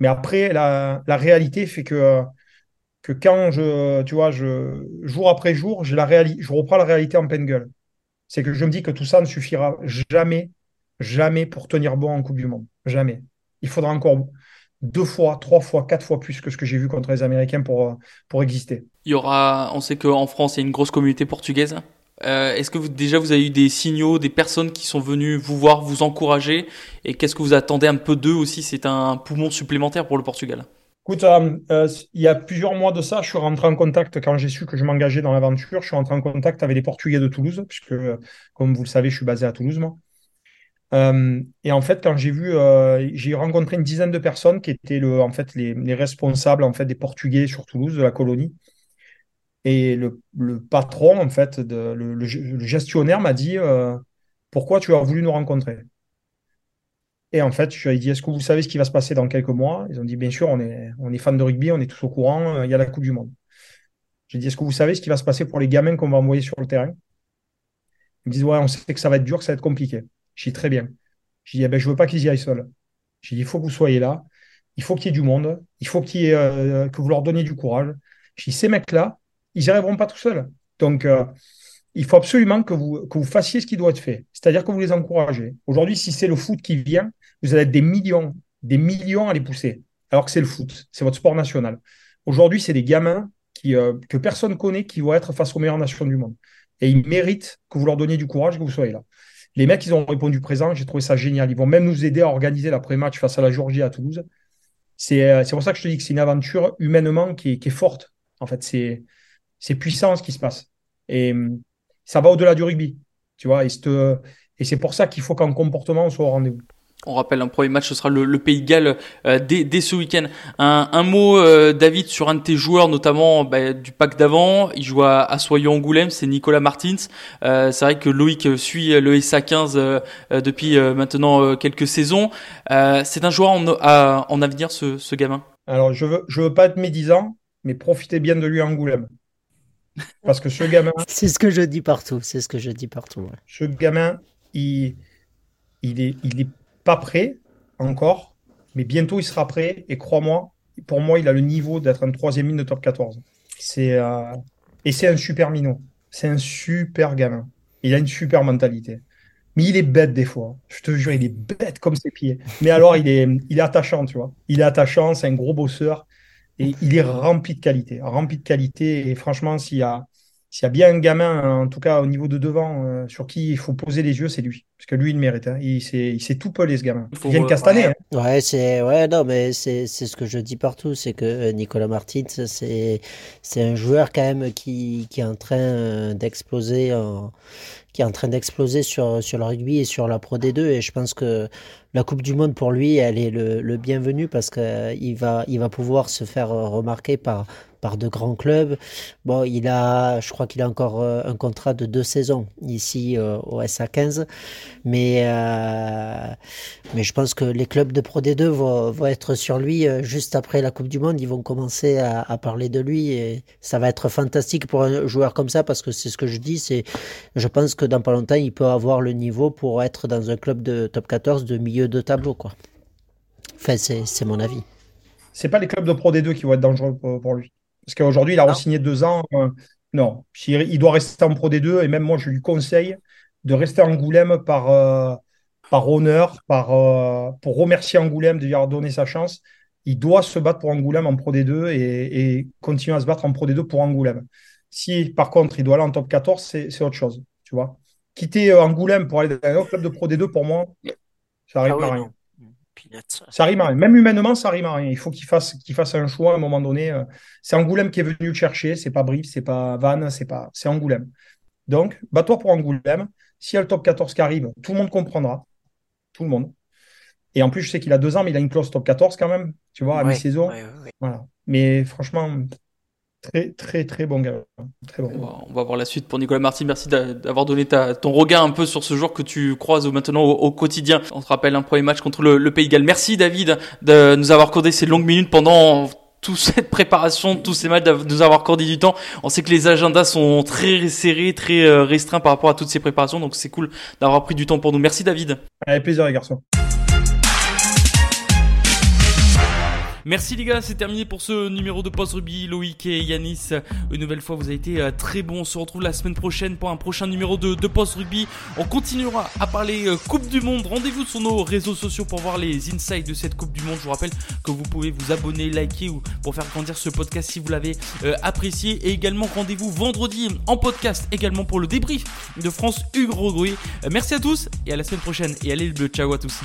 Speaker 7: Mais après, la, la réalité fait que, que quand je, tu vois, je, jour après jour, la je reprends la réalité en pleine gueule. C'est que je me dis que tout ça ne suffira jamais, jamais pour tenir bon en Coupe du Monde. Jamais. Il faudra encore deux fois, trois fois, quatre fois plus que ce que j'ai vu contre les Américains pour, euh, pour exister.
Speaker 1: Il y aura, on sait qu'en France, il y a une grosse communauté portugaise. Euh, Est-ce que vous, déjà vous avez eu des signaux, des personnes qui sont venues vous voir, vous encourager? Et qu'est-ce que vous attendez un peu d'eux aussi? C'est un poumon supplémentaire pour le Portugal.
Speaker 7: Écoute, euh, euh, il y a plusieurs mois de ça, je suis rentré en contact, quand j'ai su que je m'engageais dans l'aventure, je suis rentré en contact avec les Portugais de Toulouse, puisque, euh, comme vous le savez, je suis basé à Toulouse, moi. Euh, et en fait, quand j'ai vu, euh, j'ai rencontré une dizaine de personnes qui étaient le, en fait, les, les responsables en fait, des Portugais sur Toulouse, de la colonie. Et le, patron, en fait, le, gestionnaire m'a dit euh, Pourquoi tu as voulu nous rencontrer? Et en fait, je lui ai dit Est-ce que vous savez ce qui va se passer dans quelques mois? Ils ont dit Bien sûr, on est, on est fan de rugby, on est tous au courant, il y a la Coupe du Monde. J'ai dit Est-ce que vous savez ce qui va se passer pour les gamins qu'on va envoyer sur le terrain? Ils me disent Ouais, on sait que ça va être dur, que ça va être compliqué. J'ai dit Très bien. J'ai dit eh ben, Je veux pas qu'ils y aillent seuls. J'ai dit Il faut que vous soyez là, il faut qu'il y ait du monde, il faut qu'il euh, que vous leur donniez du courage. J'ai dit Ces mecs-là, ils n'y arriveront pas tout seuls. Donc, euh, il faut absolument que vous, que vous fassiez ce qui doit être fait. C'est-à-dire que vous les encouragez. Aujourd'hui, si c'est le foot qui vient, vous allez être des millions, des millions à les pousser. Alors que c'est le foot, c'est votre sport national. Aujourd'hui, c'est des gamins qui, euh, que personne connaît qui vont être face aux meilleures nations du monde. Et ils méritent que vous leur donniez du courage, que vous soyez là. Les mecs, ils ont répondu présent. J'ai trouvé ça génial. Ils vont même nous aider à organiser l'après-match face à la Georgie à Toulouse. C'est euh, c'est pour ça que je te dis que c'est une aventure humainement qui est, forte. En fait, c'est puissant ce qui se passe. Et hum, ça va au-delà du rugby. Tu vois, et c'est pour ça qu'il faut qu'en comportement, soit au rendez-vous.
Speaker 1: On rappelle, un premier match, ce sera le, le Pays de Galles euh, dès, dès ce week-end. Un, un mot, euh, David, sur un de tes joueurs, notamment bah, du pack d'avant. Il joue à, à Soyons-Angoulême, c'est Nicolas Martins. Euh, c'est vrai que Loïc suit le SA 15 euh, euh, depuis euh, maintenant quelques saisons. c'est un joueur en, à, en avenir, ce, ce gamin?
Speaker 7: Alors, je veux, je veux pas être médisant, mais profitez bien de lui à Angoulême. Parce que ce gamin,
Speaker 2: C'est ce que je dis partout. C'est ce que je dis partout. ouais.
Speaker 7: ce gamin, il, il est, il est pas prêt encore, mais bientôt il sera prêt. Et crois-moi, pour moi, il a le niveau d'être un troisième ligne de top 14. C'est, euh, et c'est un super minot. C'est un super gamin. Il a une super mentalité. Mais il est bête des fois. Je te jure, il est bête comme ses pieds. Mais alors, il est, il est attachant, tu vois. Il est attachant, c'est un gros bosseur. Et il est rempli de qualité. Rempli de qualité. Et franchement, s'il y a, s'il y a bien un gamin, en tout cas au niveau de devant, euh, sur qui il faut poser les yeux, c'est lui. Parce que lui, il mérite. hein. Il s'est il s'est tout pelé, ce gamin.
Speaker 1: faut
Speaker 7: Il vient de Castanet.
Speaker 1: ouais.
Speaker 7: hein.
Speaker 2: Ouais, c'est ouais, non, mais c'est c'est ce que je dis partout, c'est que euh, Nicolas Martins, c'est c'est un joueur quand même qui qui est en train euh, d'exploser en en train d'exploser sur sur le rugby et sur la Pro D2 et je pense que la Coupe du Monde pour lui, elle est le, bienvenu parce que euh, va il va pouvoir se faire euh, remarquer par par de grands clubs. Bon, il a, je crois qu'il a encore euh, un contrat de deux saisons ici au SA15, mais mais je pense que les clubs de Pro D2 vont, vont être sur lui juste après la Coupe du Monde. Ils vont commencer à, à parler de lui et ça va être fantastique pour un joueur comme ça parce que c'est ce que je dis. C'est, je pense que dans pas longtemps, il peut avoir le niveau pour être dans un club de top 14 de milieu de tableau, quoi. Enfin, c'est c'est mon avis.
Speaker 7: C'est pas les clubs de Pro D2 qui vont être dangereux pour, pour lui. Parce qu'aujourd'hui, il a re-signé deux ans. euh, non, il doit rester en Pro D2 et même moi, je lui conseille de rester à Angoulême par, euh, par honneur, par, euh, pour remercier Angoulême de lui avoir donné sa chance. Il doit se battre pour Angoulême en Pro D2 et, et continuer à se battre en Pro D2 pour Angoulême. Si par contre il doit aller en top 14, c'est c'est autre chose. Tu vois. Quitter euh, Angoulême pour aller dans un autre club de Pro D2, pour moi, ça arrive
Speaker 8: Ah ouais,
Speaker 7: à rien. Ça rime à rien. Même humainement, ça rime à rien. Il faut qu'il fasse, qu'il fasse un choix à un moment donné. euh, C'est Angoulême qui est venu le chercher. C'est pas Brive, c'est pas Vannes, c'est pas, c'est Angoulême. Donc, bats-toi pour Angoulême. S'il y a le top 14 qui arrive, tout le monde comprendra. Tout le monde. Et en plus, je sais qu'il a deux ans, mais il a une clause top 14 quand même. Tu vois, à
Speaker 8: Ouais,
Speaker 7: mi-saison.
Speaker 8: ouais, ouais, ouais.
Speaker 7: Voilà. Mais franchement, très, très, très bon gars. Très bon.
Speaker 1: On va, voir la suite pour Nicolas Martin. Merci d'a- d'avoir donné ta, ton regard un peu sur ce joueur que tu croises maintenant au, au quotidien. On te rappelle un premier match contre le, le Pays de Galles. Merci David de nous avoir accordé ces longues minutes pendant toute cette préparation, tous ces matchs, de nous avoir accordé du temps. On sait que les agendas sont très serrés, très euh, restreints par rapport à toutes ces préparations, donc c'est cool d'avoir pris du temps pour nous. Merci David.
Speaker 7: Avec plaisir, les garçons.
Speaker 1: Merci les gars, c'est terminé pour ce numéro de Post Rugby. Loïc et Yanis, une nouvelle fois, vous avez été euh, très bons. On se retrouve la semaine prochaine pour un prochain numéro de, Post Rugby. On continuera à parler euh, Coupe du Monde. Rendez-vous sur nos réseaux sociaux pour voir les insights de cette Coupe du Monde. Je vous rappelle que vous pouvez vous abonner, liker ou pour faire grandir ce podcast si vous l'avez euh, apprécié. Et également, rendez-vous vendredi en podcast également pour le débrief de France Uruguay. Merci à tous et à la semaine prochaine. Et allez le bleu, ciao à tous.